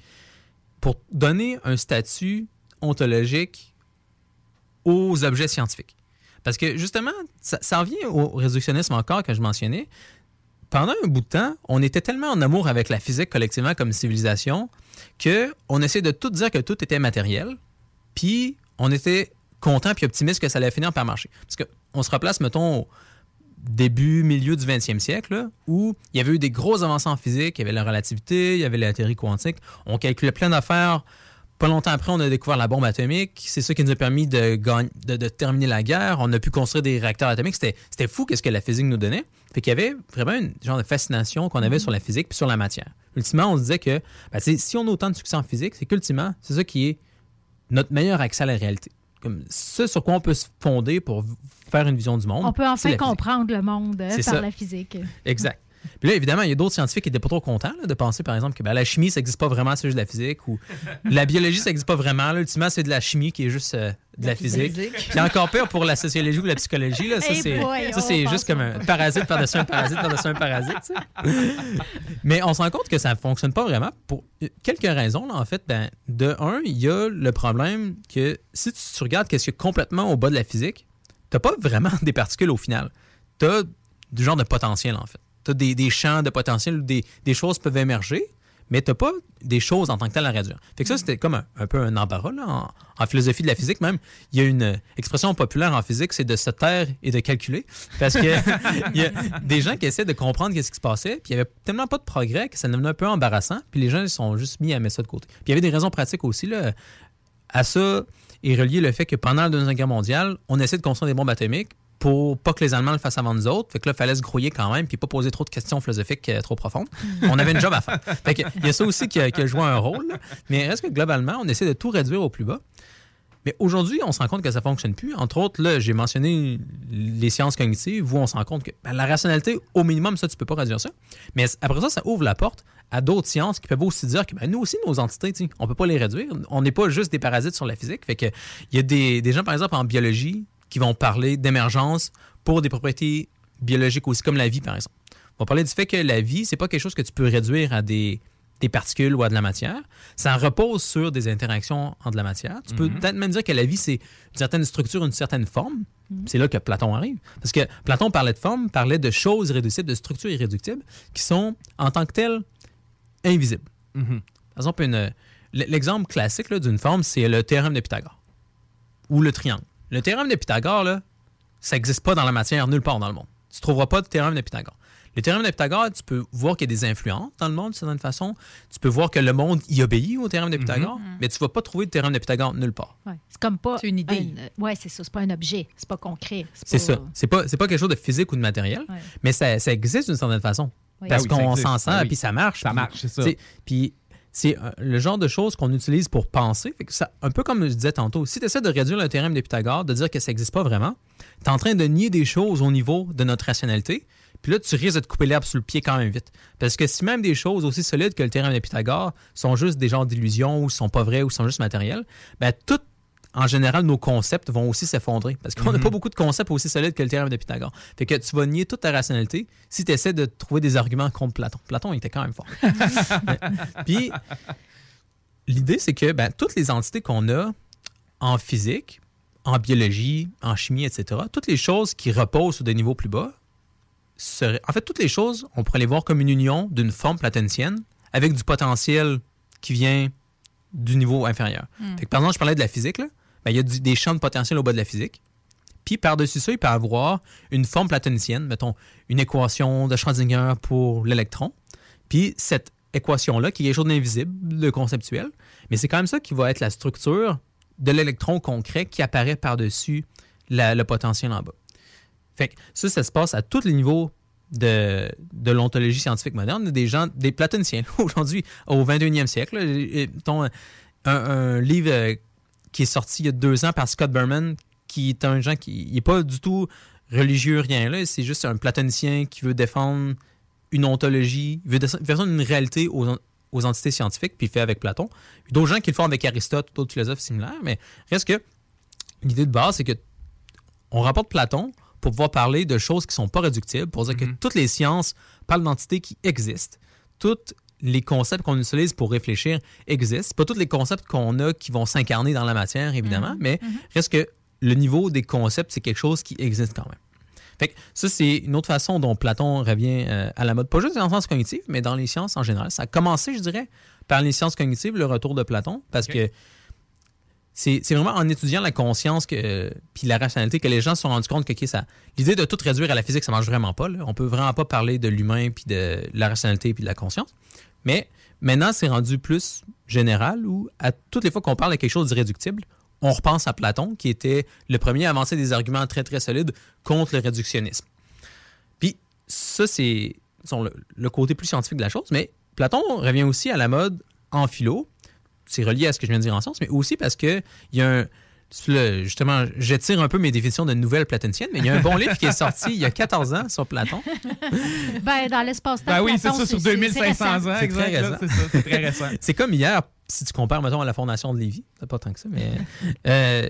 pour donner un statut ontologique aux objets scientifiques. Parce que justement, ça, revient au réductionnisme encore que je mentionnais. Pendant un bout de temps, on était tellement en amour avec la physique collectivement comme civilisation que on essayait de tout dire que tout était matériel, puis on était content puis optimiste que ça allait finir par marcher. Parce que on se replace, mettons, début, milieu du 20e siècle, là, où il y avait eu des gros avancées en physique, il y avait la relativité, il y avait la théorie quantique, on calculait plein d'affaires. Pas longtemps après, on a découvert la bombe atomique. C'est ça qui nous a permis de, gagner- de, de terminer la guerre. On a pu construire des réacteurs atomiques. C'était fou qu'est-ce que la physique nous donnait. Fait qu'il y avait vraiment une genre de fascination qu'on avait sur la physique puis sur la matière. Ultimement, on se disait que ben, si on a autant de succès en physique, c'est qu'ultimement, c'est ça qui est notre meilleur accès à la réalité. Comme ce sur quoi on peut se fonder pour faire une vision du monde. On peut enfin comprendre le monde euh, par ça. la physique. Exact. Puis là, évidemment, il y a d'autres scientifiques qui n'étaient pas trop contents là, de penser, par exemple, que ben, la chimie, ça n'existe pas vraiment, c'est juste de la physique, ou la biologie, ça n'existe pas vraiment. Là, ultimement, c'est de la chimie qui est juste euh, de la physique. physique. Puis encore pire pour la sociologie ou la psychologie. Là, ça, Hey c'est, ça, c'est juste comme un parasite par-dessus un parasite par-dessus un parasite. tu sais. Mais on se rend compte que ça ne fonctionne pas vraiment pour quelques raisons. Là, en fait, ben, de un, il y a le problème que si tu, tu regardes qu'est-ce qu'il y a complètement au bas de la physique, tu n'as pas vraiment des particules au final. Tu as du genre de potentiel, en fait. Tu as des, des champs de potentiel où des, des choses peuvent émerger, mais tu n'as pas des choses en tant que telles à réduire. Fait que ça, c'était comme un, un peu un embarras en, en philosophie de la physique même. Il y a une expression populaire en physique, c'est de se taire et de calculer. Parce que il y a des gens qui essaient de comprendre qu'est-ce qui se passait, puis il n'y avait tellement pas de progrès que ça devenait un peu embarrassant, puis les gens ils sont juste mis à mettre ça de côté. Puis il y avait des raisons pratiques aussi. Là. À ça est relié le fait que pendant la Deuxième Guerre mondiale, on essaie de construire des bombes atomiques pour pas que les Allemands le fassent avant nous autres. Fait que là, il fallait se grouiller quand même puis pas poser trop de questions philosophiques euh, trop profondes. On avait une job à faire. Fait il y a ça aussi qui a, joué un rôle. là. Mais reste que globalement, on essaie de tout réduire au plus bas. Mais aujourd'hui, on se rend compte que ça ne fonctionne plus. Entre autres, là, j'ai mentionné les sciences cognitives où on se rend compte que ben, la rationalité, au minimum, ça, tu peux pas réduire ça. Mais après ça, ça ouvre la porte à d'autres sciences qui peuvent aussi dire que ben, nous aussi, nos entités, on peut pas les réduire. On n'est pas juste des parasites sur la physique. Fait que il y a des, des gens, par exemple, en biologie qui vont parler d'émergence pour des propriétés biologiques aussi, comme la vie, par exemple. On va parler du fait que la vie, c'est pas quelque chose que tu peux réduire à des, des particules ou à de la matière. Ça repose sur des interactions entre de la matière. Tu peux Mhm. peut-être même dire que la vie, c'est une certaine structure, une certaine forme. C'est là que Platon arrive. Parce que Platon parlait de forme, parlait de choses irréductibles, de structures irréductibles, qui sont, en tant que telles, invisibles. Par exemple, une- l'exemple classique d'une forme, c'est le théorème de Pythagore ou le triangle. Le théorème de Pythagore, là, ça n'existe pas dans la matière nulle part dans le monde. Tu ne trouveras pas de théorème de Pythagore. Le théorème de Pythagore, tu peux voir qu'il y a des influences dans le monde d'une certaine façon. Tu peux voir que le monde y obéit au théorème de Pythagore, mais tu ne vas pas trouver de théorème de Pythagore nulle part. Ouais. C'est comme pas. C'est une idée. un- ouais, c'est ça. C'est pas un objet. C'est pas concret. C'est pas- ça. C'est pas, c'est pas quelque chose de physique ou de matériel, Ouais. mais ça, ça existe d'une certaine façon. Oui. Parce Ah oui, qu'on s'en sert, Ah oui. puis ça marche. Ça puis- marche, c'est ça. Puis c'est euh, le genre de choses qu'on utilise pour penser. Fait que ça, un peu comme je disais tantôt, si tu essaies de réduire le théorème de Pythagore, de dire que ça n'existe pas vraiment, tu es en train de nier des choses au niveau de notre rationalité. Puis là, tu risques de te couper l'herbe sous le pied quand même vite. Parce que si même des choses aussi solides que le théorème de Pythagore sont juste des genres d'illusions ou sont pas vraies ou sont juste matérielles, ben tout, en général, nos concepts vont aussi s'effondrer. Parce qu'on n'a Mhm. pas beaucoup de concepts aussi solides que le théorème de Pythagore. Fait que tu vas nier toute ta rationalité si tu essaies de trouver des arguments contre Platon. Platon, il était quand même fort. Puis, l'idée, c'est que ben, toutes les entités qu'on a en physique, en biologie, en chimie, etc., toutes les choses qui reposent sur des niveaux plus bas, seraient- en fait, toutes les choses, on pourrait les voir comme une union d'une forme platonicienne avec du potentiel qui vient du niveau inférieur. Mm. Fait que, par exemple, je parlais de la physique, là. Ben, il y a des champs de potentiel au bas de la physique. Puis par-dessus ça, il peut avoir une forme platonicienne, mettons une équation de Schrödinger pour l'électron. Puis cette équation-là, qui est quelque chose d'invisible, de conceptuel, mais c'est quand même ça qui va être la structure de l'électron concret qui apparaît par-dessus le potentiel en bas. Fait que ça, ça se passe à tous les niveaux de, de l'ontologie scientifique moderne. Des gens, des platoniciens, aujourd'hui, au 21e siècle. là, un, un livre qui est sorti il y a deux ans par Scott Berman, qui est un gens qui n'est pas du tout religieux, rien. là. C'est juste un platonicien qui veut défendre une ontologie, il veut dé- défendre une réalité aux, en- aux entités scientifiques, puis il fait avec Platon. Puis d'autres gens qui le font avec Aristote, d'autres philosophes similaires, mais reste que l'idée de base, c'est que on rapporte Platon pour pouvoir parler de choses qui sont pas réductibles, pour dire que toutes les sciences parlent d'entités qui existent. Tous les concepts qu'on utilise pour réfléchir existent. Pas tous les concepts qu'on a qui vont s'incarner dans la matière, évidemment, mais reste que le niveau des concepts, c'est quelque chose qui existe quand même. Fait que ça, c'est une autre façon dont Platon revient euh, à la mode, pas juste dans les sciences cognitives, mais dans les sciences en général. Ça a commencé, je dirais, par les sciences cognitives, le retour de Platon, parce que c'est vraiment en étudiant la conscience que, puis la rationalité que les gens se sont rendus compte que ça, l'idée de tout réduire à la physique, ça marche vraiment pas. là. On peut vraiment pas parler de l'humain, puis de la rationalité, puis de la conscience. Mais maintenant, c'est rendu plus général où, à toutes les fois qu'on parle de quelque chose d'irréductible, on repense à Platon, qui était le premier à avancer des arguments très, très solides contre le réductionnisme. Puis ça, c'est le, côté plus scientifique de la chose, mais Platon revient aussi à la mode en philo. C'est relié à ce que je viens de dire en science, mais aussi parce que il y a un. Le- justement, j'étire un peu mes définitions de nouvelles platoniciennes, mais il y a un bon livre qui est sorti il y a 14 ans sur Platon. Ben, dans l'espace-temps. Ben oui, c'est ça, sur c'est- c'est 2500 récent. ans. C'est exact, très là, récent. C'est ça, c'est très récent. C'est comme hier, si tu compares, mettons, à la fondation de Lévis. C'est pas tant que ça, mais. euh,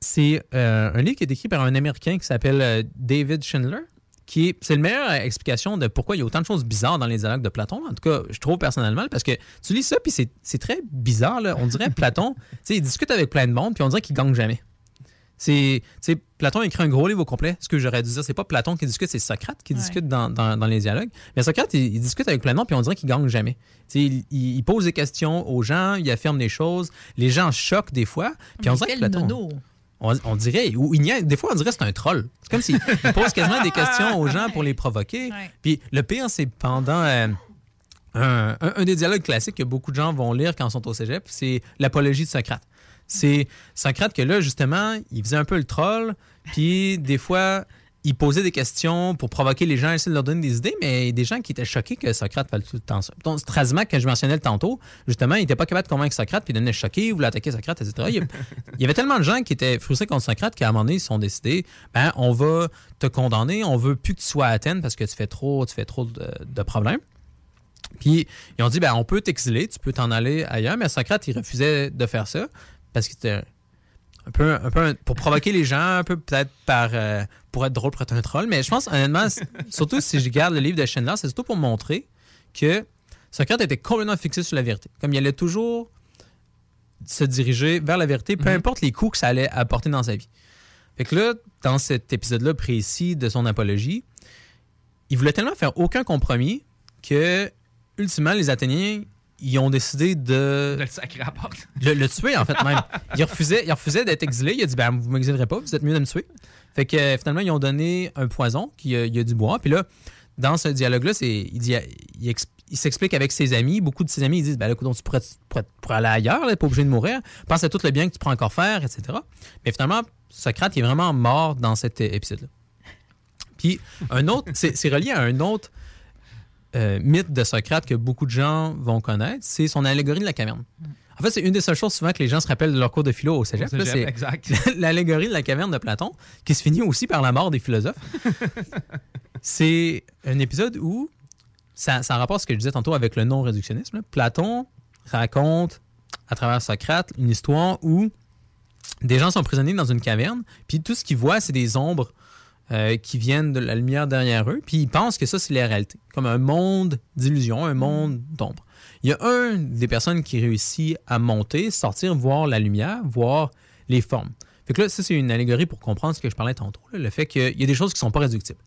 c'est euh, un livre qui est écrit par un Américain qui s'appelle euh, David Schindler. Qui est, c'est la meilleure explication de pourquoi il y a autant de choses bizarres dans les dialogues de Platon. En tout cas, je trouve personnellement, parce que tu lis ça, puis c'est, très bizarre. là. On dirait Platon, tu sais, il discute avec plein de monde, puis on dirait qu'il gagne jamais. C'est, Platon écrit un gros livre au complet. Ce que j'aurais dû dire, c'est pas Platon qui discute, c'est Socrate qui discute dans, dans- dans les dialogues. Mais Socrate, il, il discute avec plein de monde, puis on dirait qu'il gagne jamais. Tu sais, il, il- pose des questions aux gens, il affirme des choses. Les gens choquent des fois. Puis on dirait que Platon. nono. On, on dirait, ou il y a, des fois, on dirait que c'est un troll. C'est comme s'il il pose quasiment des questions aux gens pour les provoquer. Puis le pire, c'est pendant euh, un, un- un des dialogues classiques que beaucoup de gens vont lire quand ils sont au cégep, c'est l'apologie de Socrate. C'est Socrate que là, justement, il faisait un peu le troll, puis des fois, il posait des questions pour provoquer les gens, essayer de leur donner des idées, mais des gens qui étaient choqués que Socrate faisait tout le temps ça. Donc, Strasmack, que je mentionnais tantôt, justement, il n'était pas capable de convaincre Socrate, puis il devenait choqué, il voulait attaquer Socrate, etc. Il y, a- il y avait tellement de gens qui étaient frustrés contre Socrate qu'à un moment donné, ils se sont décidés, ben, on va te condamner, on veut plus que tu sois à Athènes parce que tu fais trop, tu fais trop de, de problèmes. Puis ils ont dit, ben, on peut t'exiler, tu peux t'en aller ailleurs, mais Socrate, il refusait de faire ça parce qu'il était un peu, un peu un- pour provoquer les gens, un peu peut-être par euh, pour être drôle, pour être un troll. Mais je pense, honnêtement, surtout si je regarde le livre de Schindler, c'est surtout pour montrer que Socrate était complètement fixé sur la vérité. Comme il allait toujours se diriger vers la vérité, peu importe les coups que ça allait apporter dans sa vie. Fait que là, dans cet épisode-là précis de son apologie, il voulait tellement faire aucun compromis que, ultimement, les Athéniens, ils ont décidé de... De le sacrer à la porte. Le, le tuer, en fait, même. Il refusait, il refusait d'être exilé. Il a dit, ben, vous m'exilerez pas, vous êtes mieux de me tuer. Fait que, euh, finalement, ils ont donné un poison qu'il a, il a dû boire. Puis là, dans ce dialogue-là, il, dit, il, ex- il s'explique avec ses amis. Beaucoup de ses amis, ils disent, ben, là, écoute, tu pourrais, tu pourrais- pourrais aller ailleurs, pas obligé de mourir. Pense à tout le bien que tu pourras encore faire, etc. Mais finalement, Socrate, il est vraiment mort dans cet é- épisode-là. Puis, un autre, c'est relié à un autre euh, mythe de Socrate que beaucoup de gens vont connaître, c'est son allégorie de la caverne. En fait, c'est une des seules choses souvent que les gens se rappellent de leur cours de philo au cégep. C'est l'allégorie de la caverne de Platon, qui se finit aussi par la mort des philosophes. c'est un épisode où, ça, ça rapporte ce que je disais tantôt avec le non-réductionnisme. Platon raconte, à travers Socrate, une histoire où des gens sont prisonniers dans une caverne, puis tout ce qu'ils voient, c'est des ombres euh, qui viennent de la lumière derrière eux, puis ils pensent que ça, c'est la réalité, comme un monde d'illusion, un monde d'ombre. Il y a un des personnes qui réussit à monter, sortir, voir la lumière, voir les formes. Fait là, ça, c'est une allégorie pour comprendre ce que je parlais tantôt, le fait qu'il y a des choses qui sont pas réductibles.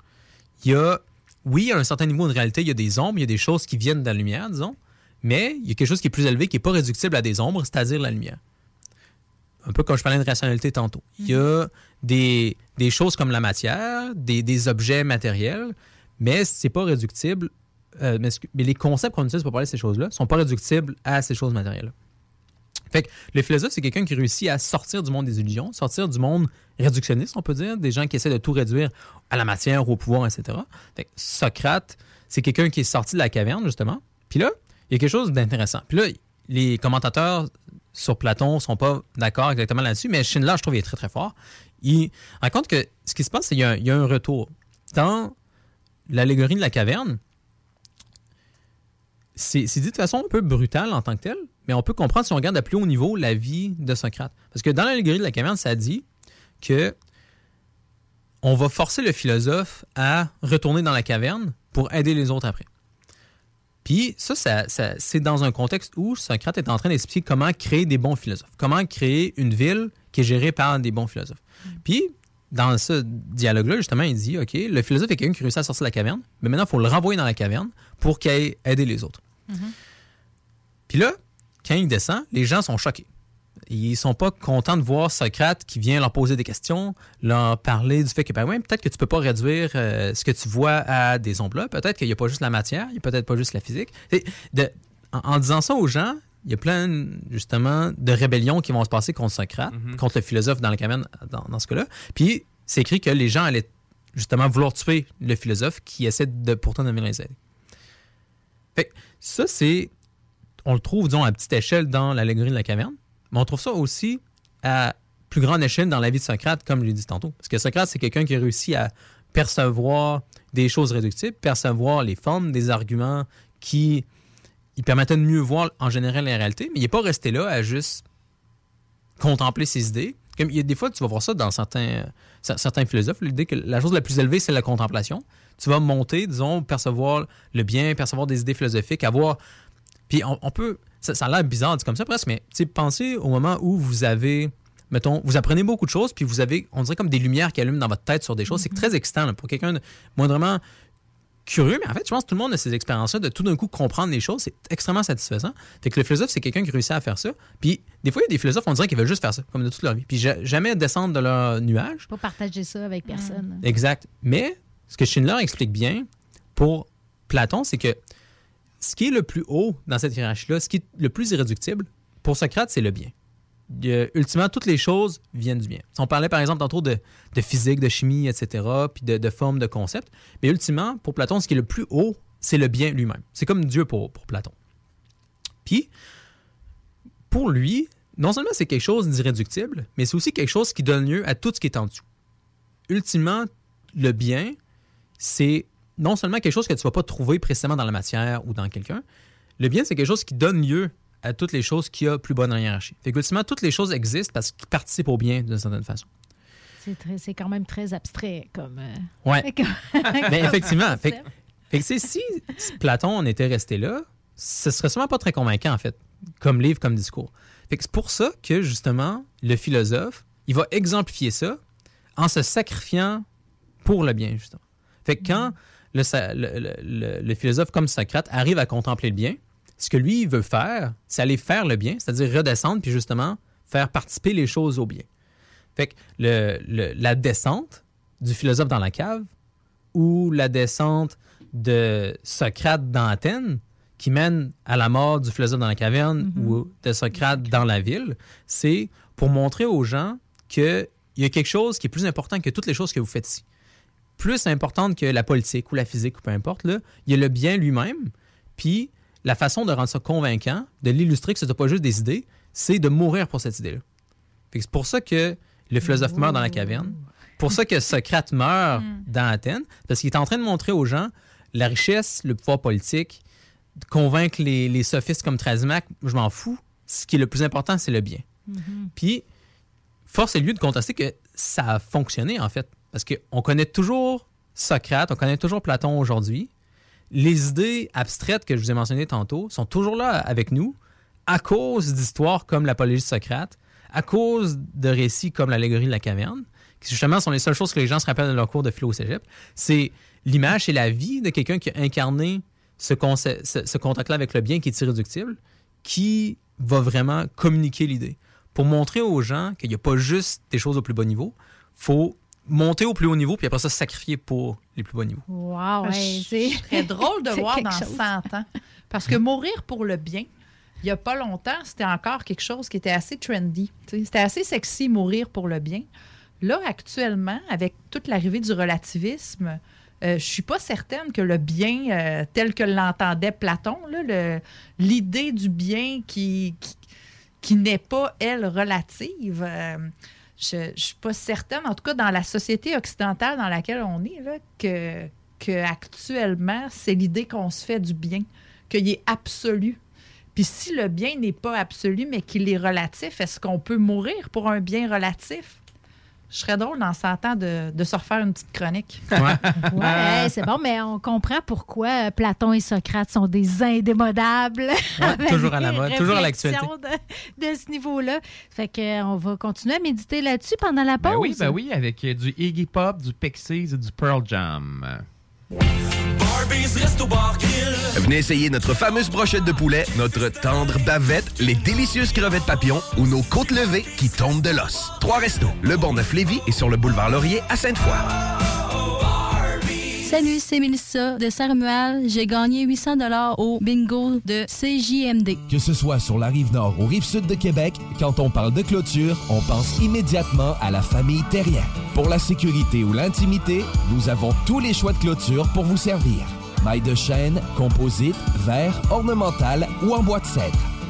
Il y a, oui, à un certain niveau de réalité, il y a des ombres, il y a des choses qui viennent de la lumière, disons, mais il y a quelque chose qui est plus élevé, qui n'est pas réductible à des ombres, c'est-à-dire la lumière un peu comme je parlais de rationalité tantôt. Il y a des, des choses comme la matière, des, des objets matériels, mais c'est pas réductible. euh, mais les concepts qu'on utilise pour parler de ces choses-là sont pas réductibles à ces choses matérielles. Fait que le philosophe, c'est quelqu'un qui réussit à sortir du monde des illusions, sortir du monde réductionniste, on peut dire, des gens qui essaient de tout réduire à la matière, au pouvoir, etc. Fait que Socrate, c'est quelqu'un qui est sorti de la caverne, justement. Puis là, il y a quelque chose d'intéressant. Puis là, les commentateurs sur Platon sont pas d'accord exactement là-dessus, mais Schindler, je trouve, il est très, très fort. Il raconte que ce qui se passe, c'est qu'il y, a un- retour. Dans l'allégorie de la caverne, c'est dit de façon un peu brutale en tant que telle, mais on peut comprendre si on regarde à plus haut niveau la vie de Socrate. Parce que dans l'allégorie de la caverne, ça dit que on va forcer le philosophe à retourner dans la caverne pour aider les autres après. Puis ça, ça- ça- c'est dans un contexte où Socrate est en train d'expliquer comment créer des bons philosophes, comment créer une ville qui est gérée par des bons philosophes. Puis, dans ce dialogue-là, justement, il dit, OK, le philosophe est quelqu'un qui réussit à sortir de la caverne, mais maintenant, il faut le renvoyer dans la caverne pour qu'il aille aider les autres. Puis là, quand il descend, les gens sont choqués. Ils sont pas contents de voir Socrate qui vient leur poser des questions, leur parler du fait que ben ouais, peut-être que tu peux pas réduire euh, ce que tu vois à des ombres peut-être qu'il n'y a pas juste la matière, il n'y a peut-être pas juste la physique. Et de- en, en disant ça aux gens, il y a plein justement de rébellions qui vont se passer contre Socrate, contre le philosophe dans la caverne dans, dans ce cas-là. Puis c'est écrit que les gens allaient justement vouloir tuer le philosophe qui essaie de pourtant de les aider. Fait que ça, c'est. On le trouve, disons, à petite échelle dans l'allégorie de la caverne, mais on trouve ça aussi à plus grande échelle dans la vie de Socrate, comme je l'ai dit tantôt. Parce que Socrate, c'est quelqu'un qui a réussi à percevoir des choses réductibles, percevoir les formes, des arguments qui il permettait de mieux voir en général la réalité, mais il n'est pas resté là à juste contempler ses idées. Comme il y a des fois, tu vas voir ça dans certains, cer- certains philosophes, l'idée que la chose la plus élevée, c'est la contemplation. Tu vas monter, disons, percevoir le bien, percevoir des idées philosophiques, avoir. Puis on peut. Ça, ça a l'air bizarre dit comme ça presque, mais tu sais, pensez au moment où vous avez. Mettons, vous apprenez beaucoup de choses, puis vous avez, on dirait comme des lumières qui allument dans votre tête sur des choses. C'est très excitant là, pour quelqu'un de moindrement curieux, mais en fait, je pense que tout le monde a ces expériences-là de tout d'un coup comprendre les choses. C'est extrêmement satisfaisant. Fait que le philosophe, c'est quelqu'un qui réussit à faire ça. Puis des fois, il y a des philosophes, on dirait qu'ils veulent juste faire ça, comme de toute leur vie. Puis ja- jamais descendre de leur nuage. Pas partager ça avec personne. Exact. Mais ce que Schindler explique bien pour Platon, c'est que ce qui est le plus haut dans cette hiérarchie-là, ce qui est le plus irréductible, pour Socrate, c'est le bien. Ultimement, toutes les choses viennent du bien. On parlait par exemple tantôt de, physique, de chimie, etc., puis de, de formes, de concepts, mais ultimement, pour Platon, ce qui est le plus haut, c'est le bien lui-même. C'est comme Dieu pour, pour Platon. Puis, pour lui, non seulement c'est quelque chose d'irréductible, mais c'est aussi quelque chose qui donne lieu à tout ce qui est en dessous. Ultimement, le bien, c'est non seulement quelque chose que tu ne vas pas trouver précisément dans la matière ou dans quelqu'un, le bien, c'est quelque chose qui donne lieu à toutes les choses qu'il y a plus la hiérarchie. Fait qu'ultimement, toutes les choses existent parce qu'ils participent au bien d'une certaine façon. C'est quand même très abstrait comme. euh, Ouais. comme- Mais effectivement, fait, fait si, Platon on était resté là, ce serait sûrement pas très convaincant, en fait, comme livre, comme discours. Fait que c'est pour ça que, justement, le philosophe, il va exemplifier ça en se sacrifiant pour le bien, justement. Fait que quand sa- le- le- le- le philosophe comme Socrate arrive à contempler le bien, ce que lui veut faire, c'est aller faire le bien, c'est-à-dire redescendre, puis justement faire participer les choses au bien. Fait que le- la descente du philosophe dans la cave ou la descente de Socrate dans Athènes qui mène à la mort du philosophe dans la caverne ou de Socrate dans la ville, c'est pour montrer aux gens qu'il y a quelque chose qui est plus important que toutes les choses que vous faites ici. Plus importante que la politique ou la physique ou peu importe, là, il y a le bien lui-même, puis la façon de rendre ça convaincant, de l'illustrer que ce n'est pas juste des idées, c'est de mourir pour cette idée-là. C'est pour ça que le philosophe meurt dans la caverne. Pour ça que Socrate meurt dans Athènes, parce qu'il est en train de montrer aux gens la richesse, le pouvoir politique, de convaincre les, les sophistes comme Trasimac, je m'en fous. Ce qui est le plus important, c'est le bien. Puis, force est lieu de contester que ça a fonctionné, en fait. Parce qu'on connaît toujours Socrate, on connaît toujours Platon aujourd'hui. Les idées abstraites que je vous ai mentionnées tantôt sont toujours là avec nous à cause d'histoires comme l'apologie de Socrate, à cause de récits comme l'allégorie de la caverne, qui justement sont les seules choses que les gens se rappellent de leur cours de philo au cégep. C'est l'image et la vie de quelqu'un qui a incarné ce, ce contact-là avec le bien qui est irréductible, qui va vraiment communiquer l'idée. Pour montrer aux gens qu'il n'y a pas juste des choses au plus bas niveau, faut monter au plus haut niveau, puis après ça, se sacrifier pour les plus bas niveaux. Wow, ouais, Je c'est. drôle de voir dans chose. 100 ans. Parce que mourir pour le bien, il n'y a pas longtemps, c'était encore quelque chose qui était assez trendy. C'était assez sexy mourir pour le bien. Là, actuellement, avec toute l'arrivée du relativisme, euh, je suis pas certaine que le bien, euh, tel que l'entendait Platon, là, le- l'idée du bien qui, qui, qui n'est pas, elle, relative, euh, je ne suis pas certaine, en tout cas dans la société occidentale dans laquelle on est, là, que, que actuellement, c'est l'idée qu'on se fait du bien, qu'il est absolu. Puis si le bien n'est pas absolu, mais qu'il est relatif, est-ce qu'on peut mourir pour un bien relatif? Je serais drôle dans 100 ans de, de se refaire une petite chronique. Ouais, c'est bon, mais on comprend pourquoi Platon et Socrate sont des indémodables. Toujours à la mode, toujours à réflexions De, de ce niveau-là. Fait que, euh, on va continuer à méditer là-dessus pendant la pause. Ben oui, ben oui, avec euh, du Iggy Pop, du Pixies et du Pearl Jam. Venez essayer notre fameuse brochette de poulet, notre tendre bavette, les délicieuses crevettes papillons ou nos côtes levées qui tombent de l'os. Trois restos, le Bonneuf Lévis et sur le boulevard Laurier à Sainte-Foy. Salut, c'est Mélissa de Saint-Romuald. J'ai gagné 800 dollars au bingo de CJMD. Que ce soit sur la rive nord ou rive sud de Québec, quand on parle de clôture, on pense immédiatement à la famille Terrien. Pour la sécurité ou l'intimité, nous avons tous les choix de clôture pour vous servir. Maille de chêne, composite, verre, ornemental ou en bois de cèdre.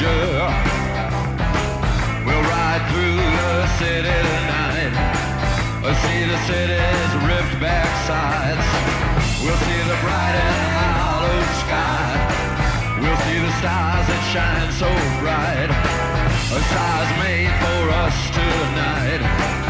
passenger. We'll ride through the city tonight. We'll see the city's ripped back sides. We'll see the bright and hollow sky. We'll see the stars that shine so bright. A stars made for us tonight.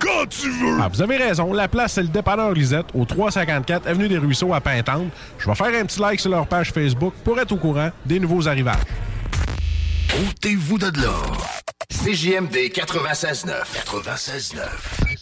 quand tu veux! Ah, vous avez raison. La place, c'est le dépanneur Lisette, au 354 Avenue des Ruisseaux à Pintante. Je vais faire un petit like sur leur page Facebook pour être au courant des nouveaux arrivages. Ôtez-vous de là. CJMD 96.9. 96.9.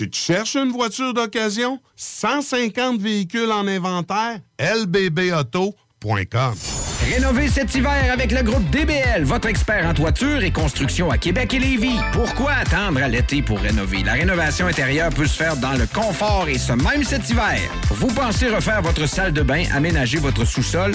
Tu te cherches une voiture d'occasion? 150 véhicules en inventaire? lbbauto.com Rénovez cet hiver avec le groupe DBL, votre expert en toiture et construction à Québec et Lévis. Pourquoi attendre à l'été pour rénover? La rénovation intérieure peut se faire dans le confort et ce même cet hiver. Vous pensez refaire votre salle de bain, aménager votre sous-sol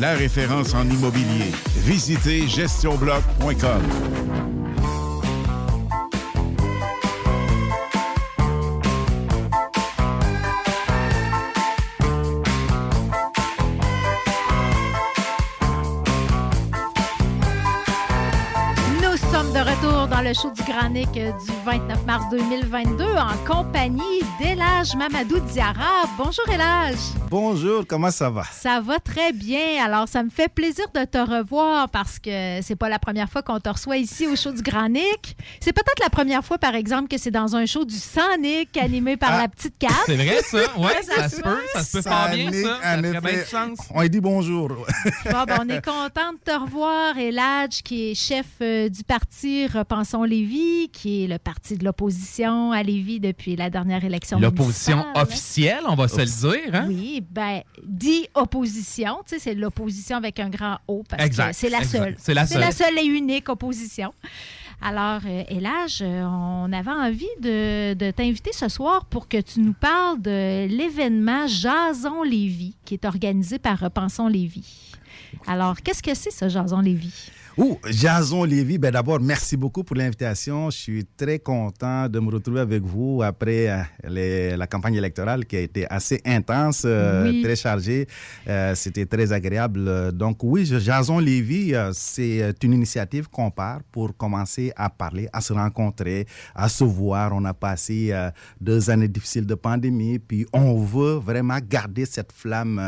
la référence en immobilier. Visitez gestionbloc.com. Nous sommes de retour dans le show Euh, du 29 mars 2022 en compagnie d'Elage Mamadou Diarra. Bonjour Elage. Bonjour, comment ça va? Ça va très bien. Alors, ça me fait plaisir de te revoir parce que c'est pas la première fois qu'on te reçoit ici au show du Granic. C'est peut-être la première fois, par exemple, que c'est dans un show du Sonic animé par la petite Cat. C'est vrai, ça? Ouais, ça, se peut. Ça se peut pas bien, ça. Ça ferait bien de chance. On dit bonjour. Bon, ben, on est content de te revoir. Eladj, qui est chef euh, du parti Repensons Lévis, qui est le parti de l'opposition à Lévis depuis la dernière élection L'opposition officielle, on va se le dire. Hein? Oui, ben, dit opposition, tu sais, c'est l'opposition avec un grand O, parce Exact, que c'est la exact. seule. C'est la seule. seule et unique opposition. Alors, euh, Elage, on avait envie de, de t'inviter ce soir pour que tu nous parles de l'événement Jason Lévis, qui est organisé par Repensons Lévis. Alors, qu'est-ce que c'est, ce Jason Lévis? Ouh, Jason Lévy, ben d'abord, merci beaucoup pour l'invitation. Je suis très content de me retrouver avec vous après euh, les- la campagne électorale qui a été assez intense, euh, Oui. très chargée. Euh, C'était très agréable. Donc oui, Jason Lévy, c'est une initiative qu'on part pour commencer à parler, à se rencontrer, à se voir. On a passé euh, deux années difficiles de pandémie, puis on veut vraiment garder cette flamme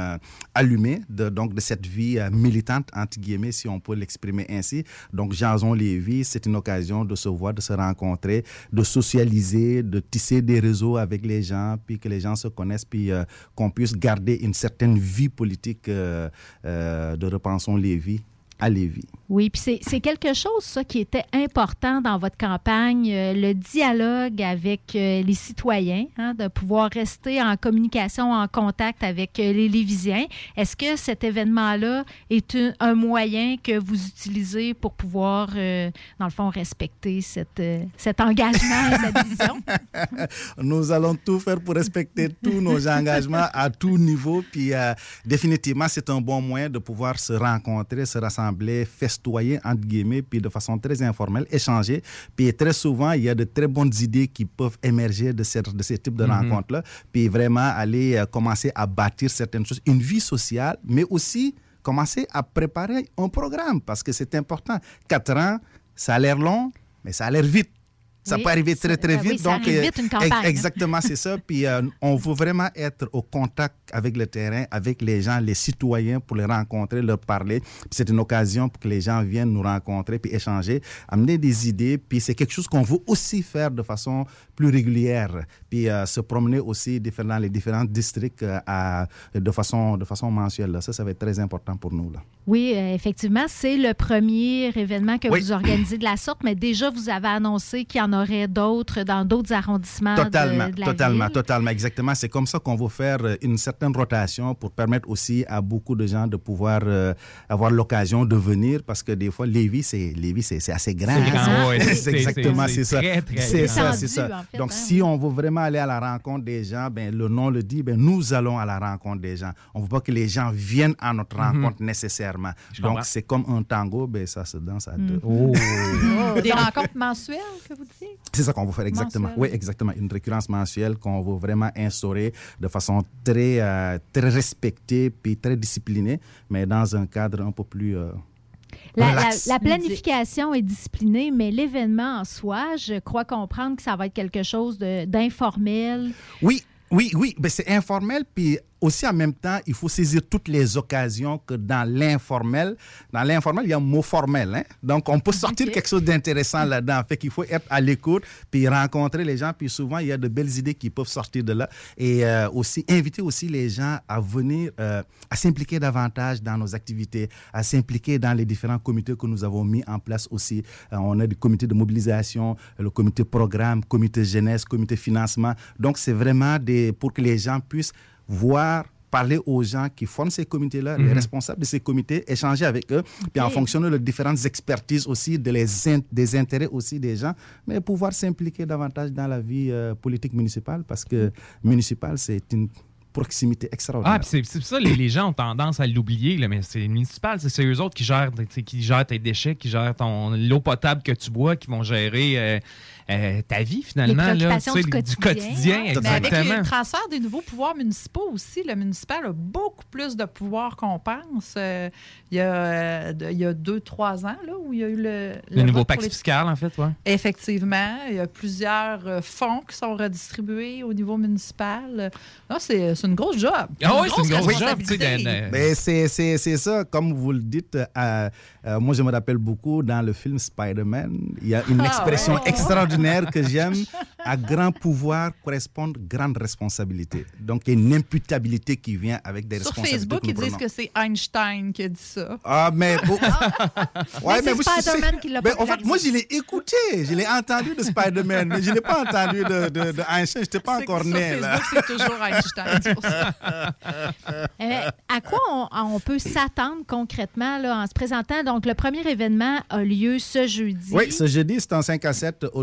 allumée de, donc de cette vie militante, entre guillemets, si on peut l'exprimer ainsi. Donc, Jason Lévy, c'est une occasion de se voir, de se rencontrer, de socialiser, de tisser des réseaux avec les gens, puis que les gens se connaissent, puis euh, qu'on puisse garder une certaine vie politique euh, euh, de Repensons Lévy à Lévis. Oui, puis c'est- quelque chose, ça, qui était important dans votre campagne, euh, le dialogue avec euh, les citoyens, hein, de pouvoir rester en communication, en contact avec euh, les Lévisiens. Est-ce que cet événement-là est un, un moyen que vous utilisez pour pouvoir, dans le fond, respecter cette, cet engagement et cette vision? Nous allons tout faire pour respecter tous nos engagements à tout niveau. Puis définitivement, c'est un bon moyen de pouvoir se rencontrer, se rassembler, festoyer, entre guillemets, puis de façon très informelle, échanger. Puis très souvent, il y a de très bonnes idées qui peuvent émerger de, cette, de ce type de Mhm. rencontres-là. Puis vraiment aller euh, commencer à bâtir certaines choses, une vie sociale, mais aussi commencer à préparer un programme parce que c'est important. Quatre ans, ça a l'air long, mais ça a l'air vite. Ça Oui, peut arriver très, très ben oui, vite. ça arrive euh, vite, une ex- campagne. Exactement, c'est ça. Puis euh, on veut vraiment être au contact avec le terrain, avec les gens, les citoyens, pour les rencontrer, leur parler. C'est une occasion pour que les gens viennent nous rencontrer, puis échanger, amener des idées. Puis c'est quelque chose qu'on veut aussi faire de façon plus régulière. Puis euh, se promener aussi dans les différents districts euh, à- de, façon, de façon mensuelle. là. Ça, ça va être très important pour nous. Là. Oui, euh, effectivement, c'est le premier événement que Oui. vous organisez de la sorte, mais déjà, vous avez annoncé qu'il y en aurait d'autres dans d'autres arrondissements Totalement, de, la totalement, ville? totalement, exactement. C'est comme ça qu'on veut faire une certaine rotation pour permettre aussi à beaucoup de gens de pouvoir euh, avoir l'occasion de venir parce que des fois, Lévis, c'est assez grand. C'est grand, ouais, c'est- c'est exactement, c'est- ça. c'est ça, c'est ça. en fait, Donc, hein. si on veut vraiment aller à la rencontre des gens, ben, le nom le dit, ben, nous allons à la rencontre des gens. On ne veut pas que les gens viennent à notre Mhm. rencontre nécessairement. Donc, c'est comme un tango, ben, ça se danse à deux. Oh. Des rencontres mensuelles, que vous dites? C'est ça qu'on veut faire exactement. Oui, exactement. Une récurrence mensuelle qu'on veut vraiment instaurer de façon très, euh, très respectée puis très disciplinée, mais dans un cadre un peu plus. euh, La, la- relax. la planification est disciplinée, mais l'événement en soi, je crois comprendre que ça va être quelque chose d'informel. Oui, oui, oui. Ben, c'est informel, puis aussi en même temps, il faut saisir toutes les occasions que dans l'informel, dans l'informel, il y a un mot formel. Hein? Donc, on peut sortir quelque chose d'intéressant là-dedans. Fait qu'il faut être à l'écoute, puis rencontrer les gens, puis souvent, il y a de belles idées qui peuvent sortir de là. Et euh, aussi, inviter aussi les gens à venir, euh, à s'impliquer davantage dans nos activités, à s'impliquer dans les différents comités que nous avons mis en place aussi. Euh, on a des comités de mobilisation, le comité programme, comité jeunesse, comité financement. Donc, c'est vraiment des, pour que les gens puissent voir parler aux gens qui forment ces comités-là, les Mhm. responsables de ces comités, échanger avec eux, puis en fonction de leurs différentes expertises aussi, de les in- des intérêts aussi des gens, mais pouvoir s'impliquer davantage dans la vie euh, politique municipale, parce que municipale, c'est une proximité extraordinaire. Ah, c'est ça, les, les gens ont tendance à l'oublier, mais c'est municipal, c'est- eux autres qui gèrent, qui gèrent tes déchets, qui gèrent ton l'eau potable que tu bois, qui vont gérer euh, euh, ta vie finalement. là, préoccupations tu sais, du quotidien. quotidien, Mais avec le transfert des nouveaux pouvoirs municipaux aussi, le municipal a beaucoup plus de pouvoirs qu'on pense. Euh, il, y a, euh, il y a deux, trois ans, là, où il y a eu le... Le nouveau vote pour pacte les- fiscal, en fait, ouais. Effectivement, il y a plusieurs fonds qui sont redistribués au niveau municipal. Non, c'est c'est une grosse job. Ah oui, c'est une grosse job, tu sais, d'un- Mais c'est, c'est, c'est ça, comme vous le dites. euh, euh, moi, je me rappelle beaucoup dans le film Spider-Man, il y a une Ah, expression ouais. Extraordinaire que j'aime. À grand pouvoir correspondent grandes responsabilités. Donc, il y a une imputabilité qui vient avec des Sur responsabilités. Facebook, que ils disent que c'est Einstein qui a dit ça. Ah, mais. oh. Mais c'est moi, je- Spider-Man qui l'a mais En fait, moi, je l'ai écouté. Je l'ai entendu de Spider-Man, mais je n'ai pas entendu de, de, de Einstein. Je n'étais pas encore sur né. là. Facebook, c'est toujours Einstein. c'est pour ça. Euh, à quoi on, on peut s'attendre concrètement là, en se présentant? Donc, le premier événement a lieu ce jeudi. Oui, ce jeudi, c'est en 5 à 7 au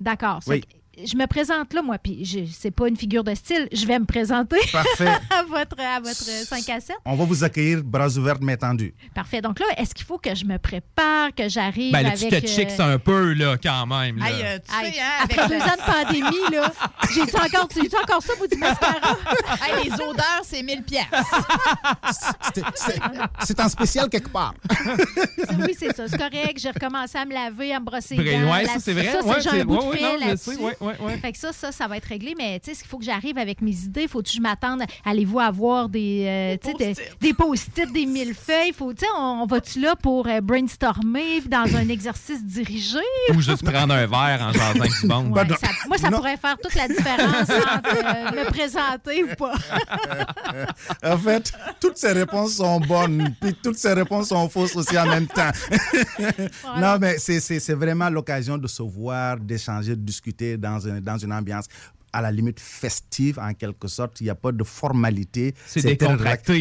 D'accord. Oui. Je me présente là, moi, puis je- c'est pas une figure de style. Je vais me présenter Parfait. à, votre, à votre 5 à 7. On va vous accueillir bras ouverts mais tendus. Parfait. Donc là, est-ce qu'il faut que je me prépare, que j'arrive Ben là, avec... tu te chicks euh, un peu, là, quand même. Là. Hey, euh, tu sais, hein, après avec deux le- ans de pandémie, là, j'ai-tu encore, encore ça, vous du mascara? Hey, les odeurs, c'est 1000 pièces. C'est en spécial quelque part. oui, c'est ça. C'est correct. J'ai recommencé à me laver, à me brosser les Vrai, dents. ouais, La- ça, c'est vrai. Ça, Ouais, c'est- j'ai c'est- un bout ouais, de je là-dessus. Ouais, ouais. Fait que ça, ça, ça va être réglé. Mais tu sais, est-ce qu'il faut que j'arrive avec mes idées? Faut-tu que je m'attende? Allez-vous avoir des, euh, des, des post-it, des millefeuilles? Faut, tu sais, on, on va-tu là pour euh, brainstormer dans un exercice dirigé? Ou juste prendre un verre en jasant du bon. Ouais, ça- moi, ça pourrait faire toute la différence entre euh, me présenter ou pas. en fait, toutes ces réponses sont bonnes, puis toutes ces réponses sont fausses aussi en même temps. non, mais c'est- c'est c'est vraiment l'occasion de se voir, d'échanger, de discuter dans, dans une ambiance à la limite festive en quelque sorte. Il n'y a pas de formalité. C'est c'est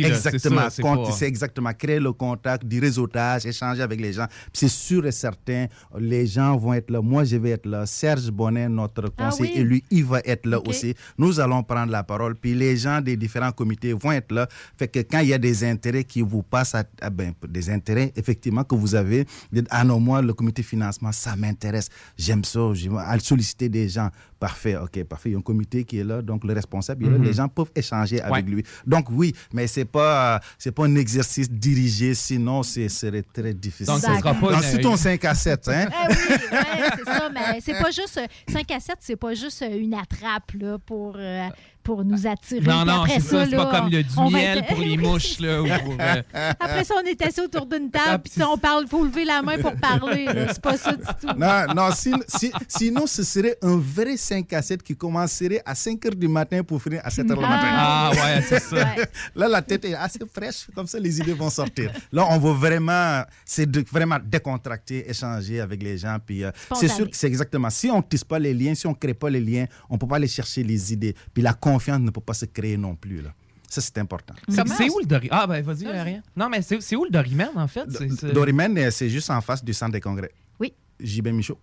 Exactement. c'est C'est exactement. Créer le contact, du réseautage, échanger avec les gens. C'est sûr et certain, les gens vont être là. Moi, je vais être là. Serge Bonnet, notre Ah conseiller oui? élu, il va être là aussi. Nous allons prendre la parole. Puis les gens des différents comités vont être là. Fait que quand il y a des intérêts qui vous passent, à, à- ben, des intérêts effectivement que vous avez, dites, ah non, moi, le comité financement, ça m'intéresse. J'aime ça. À solliciter des gens. Parfait, ok, parfait. Il y a un comité qui est là, donc le responsable, il est là. Mhm. les gens peuvent échanger avec Ouais. lui. Donc oui, mais c'est pas, c'est pas un exercice dirigé, sinon ce serait très difficile. Donc, ce sera pas Donc, une- en 5 à 7, hein? Ah oui, ouais, c'est ça, mais c'est pas juste 5 à 7, c'est pas juste une attrape là, pour, euh, pour nous attirer. Non, non, après c'est ça. C'est pas comme le, du miel être- pour les mouches, là. pour, euh, Après ça, on est assis autour d'une Ah, table, puis on parle, faut lever la main pour parler. C'est pas ça du tout. Non, non si- si- sinon, ce serait un vrai 5 à 7 qui commencerait à 5 heures du matin pour finir à 7 heures du Ah. matin. Ah, ouais, c'est ça. Ouais. Là, la tête est assez fraîche, comme ça, les idées vont sortir. Là, on veut vraiment, c'est vraiment décontracter, échanger avec les gens. Puis, euh, c'est sûr que c'est exactement. Si on ne tisse pas les liens, si on ne crée pas les liens, on ne peut pas aller chercher les idées. Puis la confiance ne peut pas se créer non plus. Là. Ça, c'est important. C'est c'est où le Dorimen? Ah, ben vas-y, rien. Non, mais c'est où le Dorimen, en fait? Dorimen, euh, c'est juste en face du centre des congrès. Oui. JB Michaud.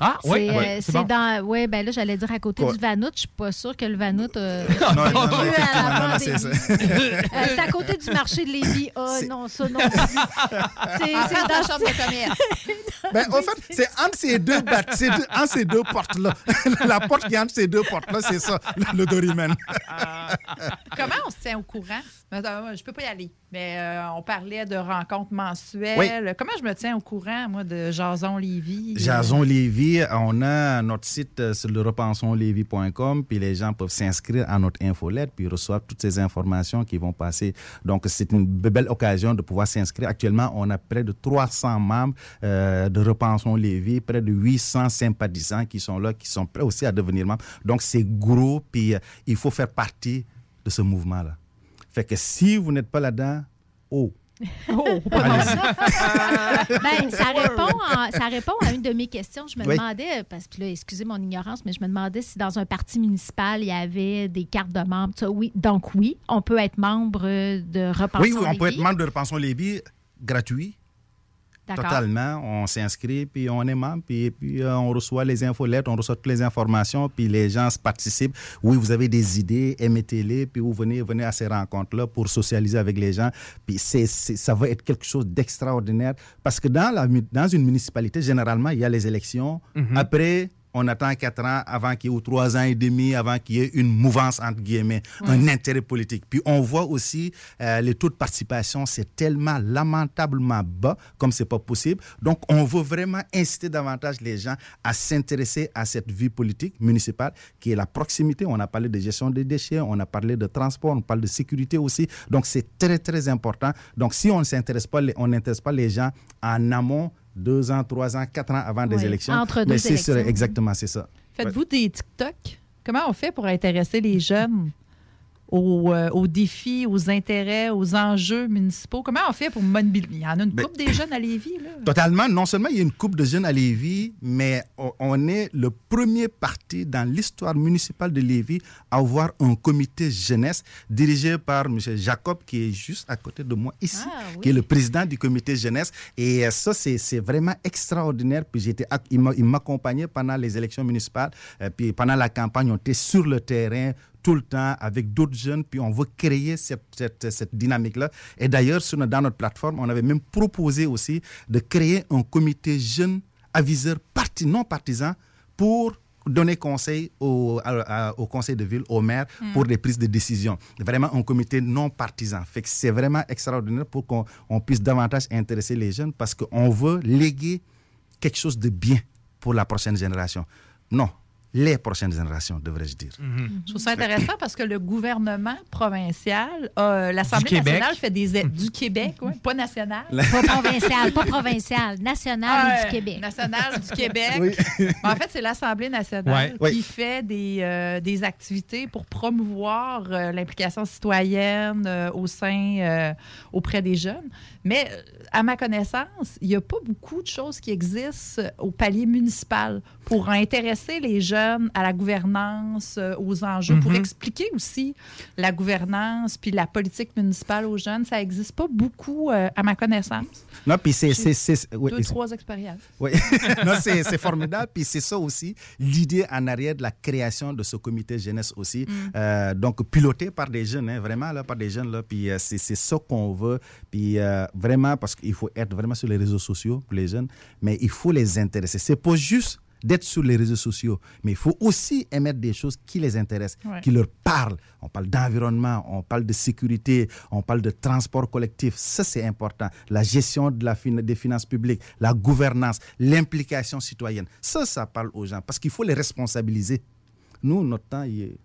Ah, C'est euh, c'est dans. Oui, ben là, j'allais dire à côté Ouais. du Vanout. Je suis pas sûre que le Vanout. euh, Non, non, non, non, c'est ça. Euh, c'est à côté du marché de Lévis. Ah non, ça non. plus. C'est de la dans- chambre de commerce. Ben, en fait, c'est entre ces deux, bat- ces deux- entre ces deux portes-là. la porte qui est entre ces deux portes-là, c'est ça, le, le Dorimen. Comment on se tient au courant? Attends, moi, Je peux pas y aller, mais euh, on parlait de rencontres mensuelles. Comment je me tiens au courant, moi, de Jason Lévy? Jason Lévy, on a notre site euh, sur le repensonlévy.com, puis les gens peuvent s'inscrire à notre infolette, puis reçoivent toutes ces informations qui vont passer. Donc, c'est une be- belle occasion de pouvoir s'inscrire. Actuellement, on a près de 300 membres euh, de Repensons Lévy, près de 800 sympathisants qui sont là, qui sont prêts aussi à devenir membres. Donc, c'est gros, puis euh, il faut faire partie de ce mouvement-là. Fait que si vous n'êtes pas là-dedans, oh, Oh, Allez-y. ben, ça, répond en- ça répond à une de mes questions. Je me Oui. demandais, parce que là, excusez mon ignorance, mais je me demandais si dans un parti municipal, il y avait des cartes de membres. ça. Oui, donc oui, on peut être membre de Repensons Oui, oui, on peut Lévis. être membre de Repensons Lévis gratuit. Totalement. On s'inscrit, puis on est membre, puis, puis euh, on reçoit les infolettes, on reçoit toutes les informations, puis les gens se participent. Oui, vous avez des idées, émettez-les, puis vous venez, venez à ces rencontres-là pour socialiser avec les gens. Puis c'est, ça va être quelque chose d'extraordinaire parce que dans, la, dans une municipalité, généralement, il y a les élections. Mhm. Après, on attend quatre ans avant qu'il y ait, ou trois ans et demi avant qu'il y ait une mouvance, entre guillemets, un intérêt politique. Puis on voit aussi euh, les taux de participation, c'est tellement lamentablement bas, comme c'est pas possible. Donc on veut vraiment inciter davantage les gens à s'intéresser à cette vie politique municipale qui est la proximité. On a parlé de gestion des déchets, on a parlé de transport, on parle de sécurité aussi. Donc c'est très, très important. Donc si on ne s'intéresse pas, on n'intéresse pas les gens en amont, deux ans, trois ans, quatre ans avant des élections. entre mais deux c'est sûr, élections. exactement, c'est ça. Faites-vous des TikTok? Comment on fait pour intéresser les jeunes? Aux, euh, aux défis, aux intérêts, aux enjeux municipaux? Comment on fait pour mobiliser? Il y en a une Ben- couple des jeunes à Lévis, là. Totalement. Non seulement il y a une coupe de jeunes à Lévis, mais on- est le premier parti dans l'histoire municipale de Lévis à avoir un comité jeunesse dirigé par M. Jacob, qui est juste à côté de moi ici, qui est le président du comité jeunesse. Et euh, ça, c'est vraiment extraordinaire. Puis j'étais, il m'accompagnait pendant les élections municipales. Euh, puis pendant la campagne, on était sur le terrain tout le temps avec d'autres jeunes, puis on veut créer cette, cette, cette dynamique-là. Et d'ailleurs, sur notre- dans notre plateforme, on avait même proposé aussi de créer un comité jeune aviseur parti, non partisan pour donner conseil au, à- à- au conseil de ville, au maire, Mm. pour des prises de décision. Vraiment un comité non partisan. Fait que c'est vraiment extraordinaire pour qu'on on puisse davantage intéresser les jeunes parce qu'on veut léguer quelque chose de bien pour la prochaine génération. Non, les prochaines générations, devrais-je dire. Je trouve ça intéressant parce que le gouvernement provincial, euh, l'Assemblée Du Québec. nationale fait des aides du Québec, ouais, pas national. Pas provincial, pas provincial, national Ouais, du Québec. National du Québec. Oui. Mais en fait, c'est l'Assemblée nationale Ouais. qui Oui. fait des, euh, des activités pour promouvoir euh, l'implication citoyenne euh, au sein, euh, auprès des jeunes. Mais à ma connaissance, il n'y a pas beaucoup de choses qui existent au palier municipal pour intéresser les jeunes à la gouvernance, euh, aux enjeux, pour Mhm. expliquer aussi la gouvernance puis la politique municipale aux jeunes. Ça n'existe pas beaucoup euh, à ma connaissance. Non, puis c'est... J'ai c'est- c'est- oui, Deux, trois expériences. Oui, non, c'est c'est formidable. Puis c'est ça aussi, l'idée en arrière de la création de ce comité jeunesse aussi. Euh, donc, piloté par des jeunes, hein, vraiment, là, par des jeunes. Là, puis euh, c'est c'est ça qu'on veut. Puis euh, vraiment, parce qu'il faut être vraiment sur les réseaux sociaux pour les jeunes, mais il faut les intéresser. C'est pas juste d'être sur les réseaux sociaux, mais il faut aussi émettre des choses qui les intéressent, Ouais. qui leur parlent. On parle d'environnement, on parle de sécurité, on parle de transport collectif. Ça, c'est important. La gestion de la fin- des finances publiques, la gouvernance, l'implication citoyenne. Ça, ça parle aux gens parce qu'il faut les responsabiliser. Nous, notre temps, il est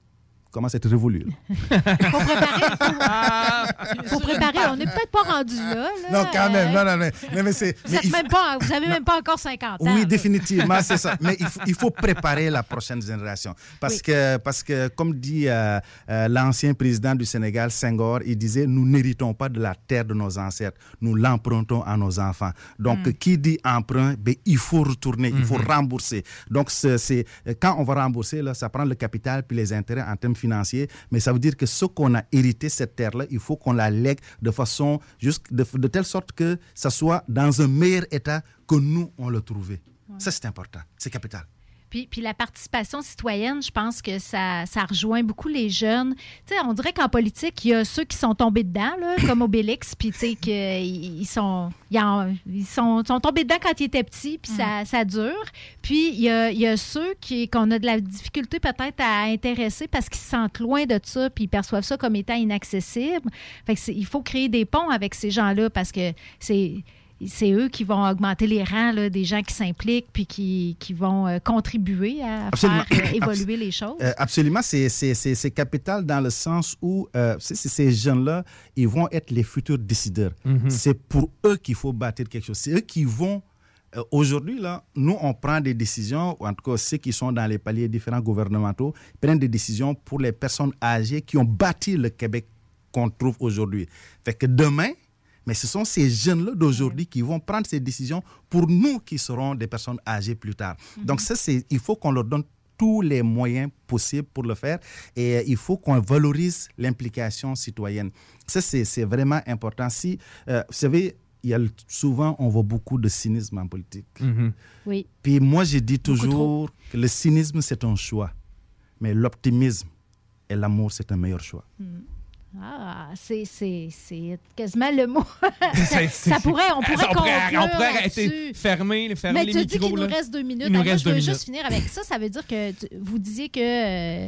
commence à être révolu. faut préparer. faut préparer. On n'est peut-être pas rendu là. là. Non, quand même. Non, non, non. Mais c'est- Vous mais êtes il faut- même pas, vous avez même pas encore 50 ans. Oui, définitivement, c'est ça. Mais il faut, il faut préparer la prochaine génération. Parce, Oui. que, parce que, comme dit euh, euh, l'ancien président du Sénégal, Senghor, il disait, nous n'héritons pas de la terre de nos ancêtres, nous l'empruntons à nos enfants. Donc, Mm. qui dit emprunt, ben, il faut retourner, il faut Mhm. rembourser. Donc, c'est- quand on va rembourser, là, ça prend le capital puis les intérêts en termes mais ça veut dire que ce qu'on a hérité, cette terre-là, il faut qu'on la lègue de façon, de, telle sorte que ça soit dans un meilleur état que nous, on l'a trouvé. Ça, c'est important. C'est capital. Puis, puis la participation citoyenne, je pense que ça, ça rejoint beaucoup les jeunes. Tu sais, on dirait qu'en politique, il y a ceux qui sont tombés dedans, là, comme Obélix, puis tu sais, qu'ils ils sont, ils en- ils sont, sont tombés dedans quand ils étaient petits, puis ça, ça dure. Puis il y a, il y a ceux qui, qu'on a de la difficulté peut-être à intéresser parce qu'ils se sentent loin de ça, puis ils perçoivent ça comme étant inaccessible. Fait que c'est- il faut créer des ponts avec ces gens-là parce que c'est c'est eux qui vont augmenter les rangs là, des gens qui s'impliquent puis qui, qui vont euh, contribuer à Absolument. faire euh, évoluer Abs- les choses. Euh, absolument, c'est- c'est c'est- c'est capital dans le sens où euh, ces jeunes-là, ils vont être les futurs décideurs. Mhm. C'est pour eux qu'il faut bâtir quelque chose. C'est eux qui vont... euh, Aujourd'hui, là, nous, on prend des décisions, ou en tout cas ceux qui sont dans les paliers différents gouvernementaux, prennent des décisions pour les personnes âgées qui ont bâti le Québec qu'on trouve aujourd'hui. Fait que demain, mais ce sont ces jeunes-là d'aujourd'hui qui vont prendre ces décisions pour nous qui serons des personnes âgées plus tard. Donc ça, c'est, il faut qu'on leur donne tous les moyens possibles pour le faire et euh, il faut qu'on valorise l'implication citoyenne. Ça, c'est, c'est vraiment important. Si, euh, vous savez, il y a le- souvent, on voit beaucoup de cynisme en politique. Oui. Puis moi, je dis toujours que le cynisme, c'est un choix, mais l'optimisme et l'amour, c'est un meilleur choix. C'est, c'est, c'est quasiment le mot. C'est- ça pourrait, on pourrait on pourrait, conclure on pourrait arrêter, fermer, fermer Mais les tu dis qu'il nous reste deux minutes. Il nous Ah, moi, reste je veux minutes. juste finir avec ça. Ça veut dire que tu- vous disiez que euh,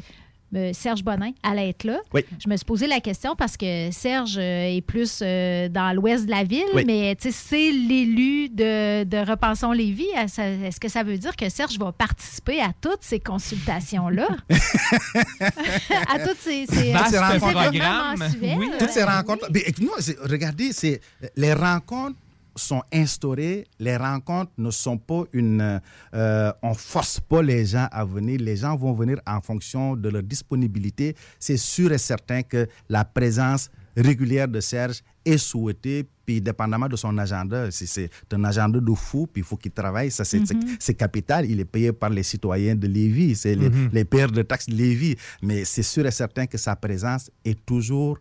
Serge Bonin allait être là. Oui. Je me suis posé la question parce que Serge euh, est plus euh, dans l'ouest de la ville, Oui. mais c'est l'élu de, de Repensons Lévis. Est-ce que ça veut dire que Serge va participer à toutes ces consultations-là? à toutes ces, ces, Toutes ces mensuels? Toutes ces rencontres. Mais, regardez, c'est, les rencontres sont instaurées. Les rencontres ne sont pas une. euh, on force pas les gens à venir. Les gens vont venir en fonction de leur disponibilité. C'est sûr et certain que la présence régulière de Serge est souhaitée, puis dépendamment de son agenda, si c'est un agenda de fou, puis il faut qu'il travaille, ça c'est Mhm. c'est capital, il est payé par les citoyens de Lévis, c'est les, Mhm. les payeurs de taxes de Lévis, mais c'est sûr et certain que sa présence est toujours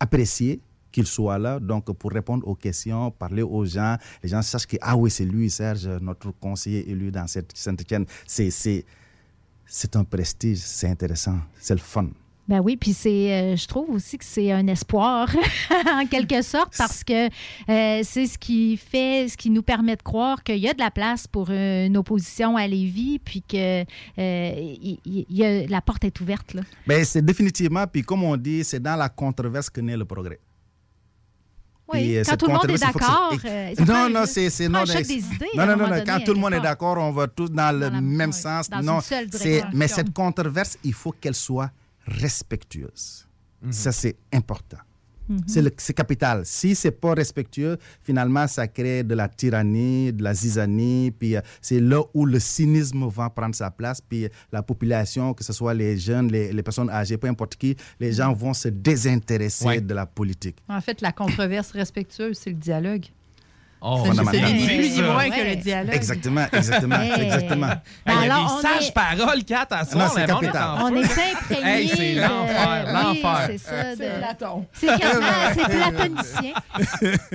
appréciée qu'il soit là, donc pour répondre aux questions, parler aux gens, les gens sachent que, ah oui, c'est lui, Serge, notre conseiller élu dans cette Saint-Étienne. C'est, c'est, c'est un prestige, c'est intéressant, c'est le fun. Ben oui, puis c'est, euh, je trouve aussi que c'est un espoir en quelque sorte parce que euh, c'est ce qui fait, ce qui nous permet de croire qu'il y a de la place pour une opposition à Lévis, puis que euh, y a- la porte est ouverte là. Ben, c'est définitivement, puis comme on dit, c'est dans la controverse que naît le progrès. Oui, euh, quand tout le monde est d'accord, non, non, c'est non. Non, non, non, Quand tout le monde est d'accord, on va tous dans le même sens. non, mais cette controverse, il faut qu'elle soit respectueuse. Ça, c'est important. Mhm. C'est le- C'est capital. Si c'est pas respectueux, finalement, ça crée de la tyrannie, de la zizanie. Puis euh, c'est là où le cynisme va prendre sa place. Puis euh, la population, que ce soit les jeunes, les, les personnes âgées, peu importe qui, les gens vont se désintéresser Ouais. de la politique. En fait, la controverse respectueuse, c'est le dialogue. Oh, C'est- c'est fondamentalement. ni plus ni Ça. moins que Ouais. le dialogue. Exactement, exactement, Hey. exactement. Hey, il y a Alors, des on sages est- paroles, Kat, à Non, soir. monde capital. On est imprégné. Hey, c'est l'enfer, euh, l'enfer. Oui, c'est ça. de- C'est Platon. C'est platonicien.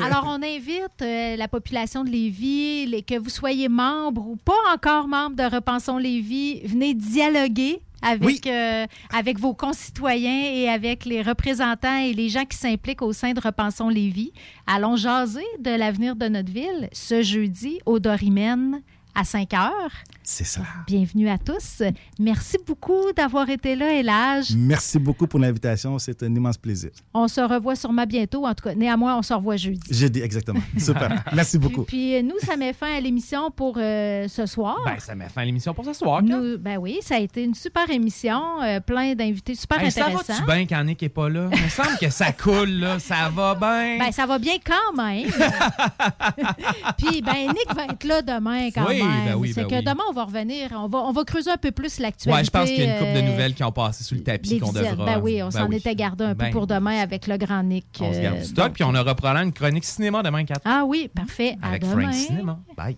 Alors, on invite euh, la population de Lévis, les, que vous soyez membre ou pas encore membre de Repensons Lévis, venez dialoguer avec, euh, avec vos concitoyens et avec les représentants et les gens qui s'impliquent au sein de Repensons Lévis. Allons jaser de l'avenir de notre ville ce jeudi au Dorimène à 5 heures. C'est ça. Bienvenue à tous. Merci beaucoup d'avoir été là, Elage. Merci beaucoup pour l'invitation. C'est un immense plaisir. On se revoit sûrement bientôt. En tout cas, néanmoins, on se revoit jeudi. Jeudi, exactement. Super. Merci beaucoup. Puis euh, nous, ça met fin à l'émission pour euh, ce soir. Ben, ça met fin à l'émission pour ce soir. Nous, ben oui, ça a été une super émission, euh, plein d'invités super Hey, ça intéressants. va-tu bien quand Nick est pas là? Il me semble que ça coule, là. Ça va bien. Ben, ça va bien quand même. Puis, ben, Nick va être là demain quand Oui, même. Ben oui, C'est ben que oui. demain, on va revenir. On va, on va creuser un peu plus l'actualité. ouais, je pense qu'il y a une couple de euh, nouvelles qui ont passé sous le tapis qu'on devra. Ben oui, on s'en oui. était gardé un peu Ben, pour demain avec le grand Nick. On se garde euh, du stock, donc- puis on aura probablement une chronique cinéma demain 4. Ah oui, parfait. À avec demain. Frank Cinéma. Bye.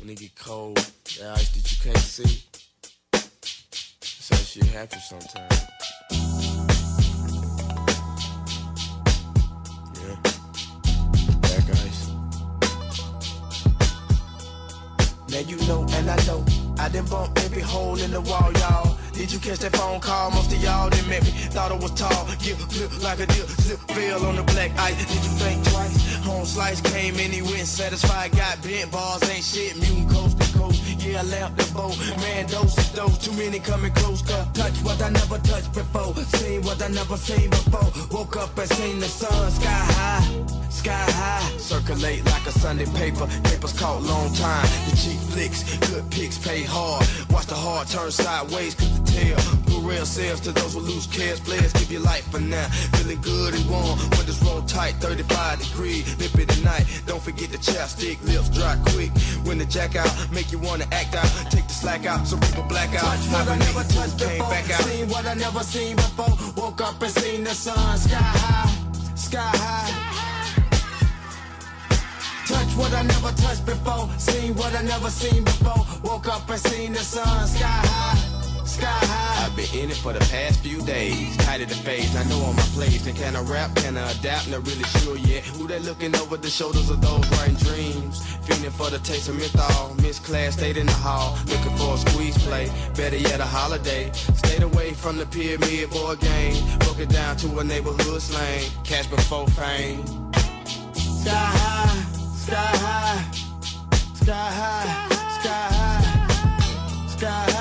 When it get cold, that ice that you can't see? That's how shit happens sometimes. Yeah. Ice. Now you know and I know I done bump every hole in the wall, y'all. Did you catch that phone call? Most of y'all didn't met me. Thought I was tall. Get flip like a dip, slip veil on the black ice. Did you think twice? Home slice came in, he went satisfied. Got bent bars, ain't shit. Mutant coast to coast. Yeah, I lamped the boat. Man, dose is dose. Too many coming close. Cut. Touch what I never touched before. Seen what I never seen before. Woke up and seen the sun sky high. Sky high. Circulate like a Sunday paper. Papers caught long time. The cheap flicks. Good picks pay hard. Watch the heart turn sideways. Cause the tail. Put real sales to those who lose cares. Players give your life for now. Feeling good and warm. Windows roll tight. 35 degrees. Nip it tonight. Don't forget the chapstick. Lips dry quick. When the jack out. Make you wanna act out. Take the slack out. So people black out. Touch what I never touched came before. back out. Seen what I never seen before. Woke up and seen the sun. Sky high. Sky high. Touch what I never touched before. Seen what I never seen before. Woke up and seen the sun. Sky high. Sky high. I've been in it for the past few days. Tired of the phase, I know on my place. And can I rap? Can I adapt? Not really sure yet. Who they looking over the shoulders of those wearing dreams? Feeling for the taste of menthol. Miss class, stayed in the hall. Looking for a squeeze play. Better yet, a holiday. Stayed away from the pyramid board game. Broke it down to a neighborhood slang. Cash before fame. Sky high. Sky high. Sky high. Sky high. Sky high.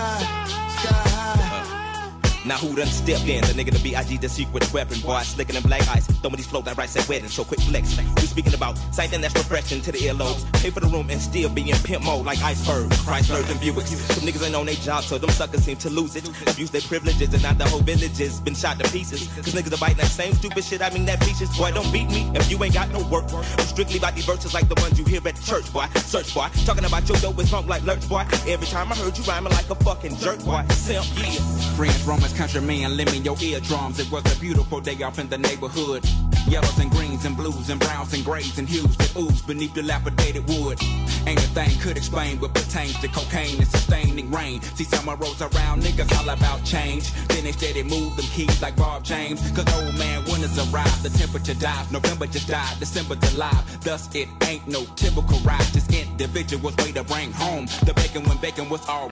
Now who done stepped in? The nigga, the B.I.G., the secret weapon, boy. Slicking in black ice. Throwing these float that right said wedding, so quick flex. We speaking about something that's refreshing to the earlobes. Pay for the room and still be in pimp mode like iceberg. Chrysler and Buicks. Some niggas ain't on their job, so them suckers seem to lose it. Abuse their privileges and now the whole village has been shot to pieces. Cause niggas are biting that same stupid shit. I mean that features. Boy, don't beat me if you ain't got no work. I'm strictly about these verses like the ones you hear at church, boy. Search, boy. Talking about your dope with funk like lurch, boy. Every time I heard you rhyming like a fucking jerk, boy. Simp, yeah. Friends, Romans, countrymen, lend me your eardrums. It was a beautiful day off in the neighborhood. Yellows and greens and blues and browns and grays and hues that ooze beneath dilapidated wood. Ain't a thing could explain what pertains to cocaine and sustaining rain. See summer rolls around, niggas all about change. Then they steady move them keys like Bob James. Cause old man winters arrive, the temperature dives. November just died, December's alive. Thus it ain't no typical ride, just individuals way to bring home. The bacon when bacon was all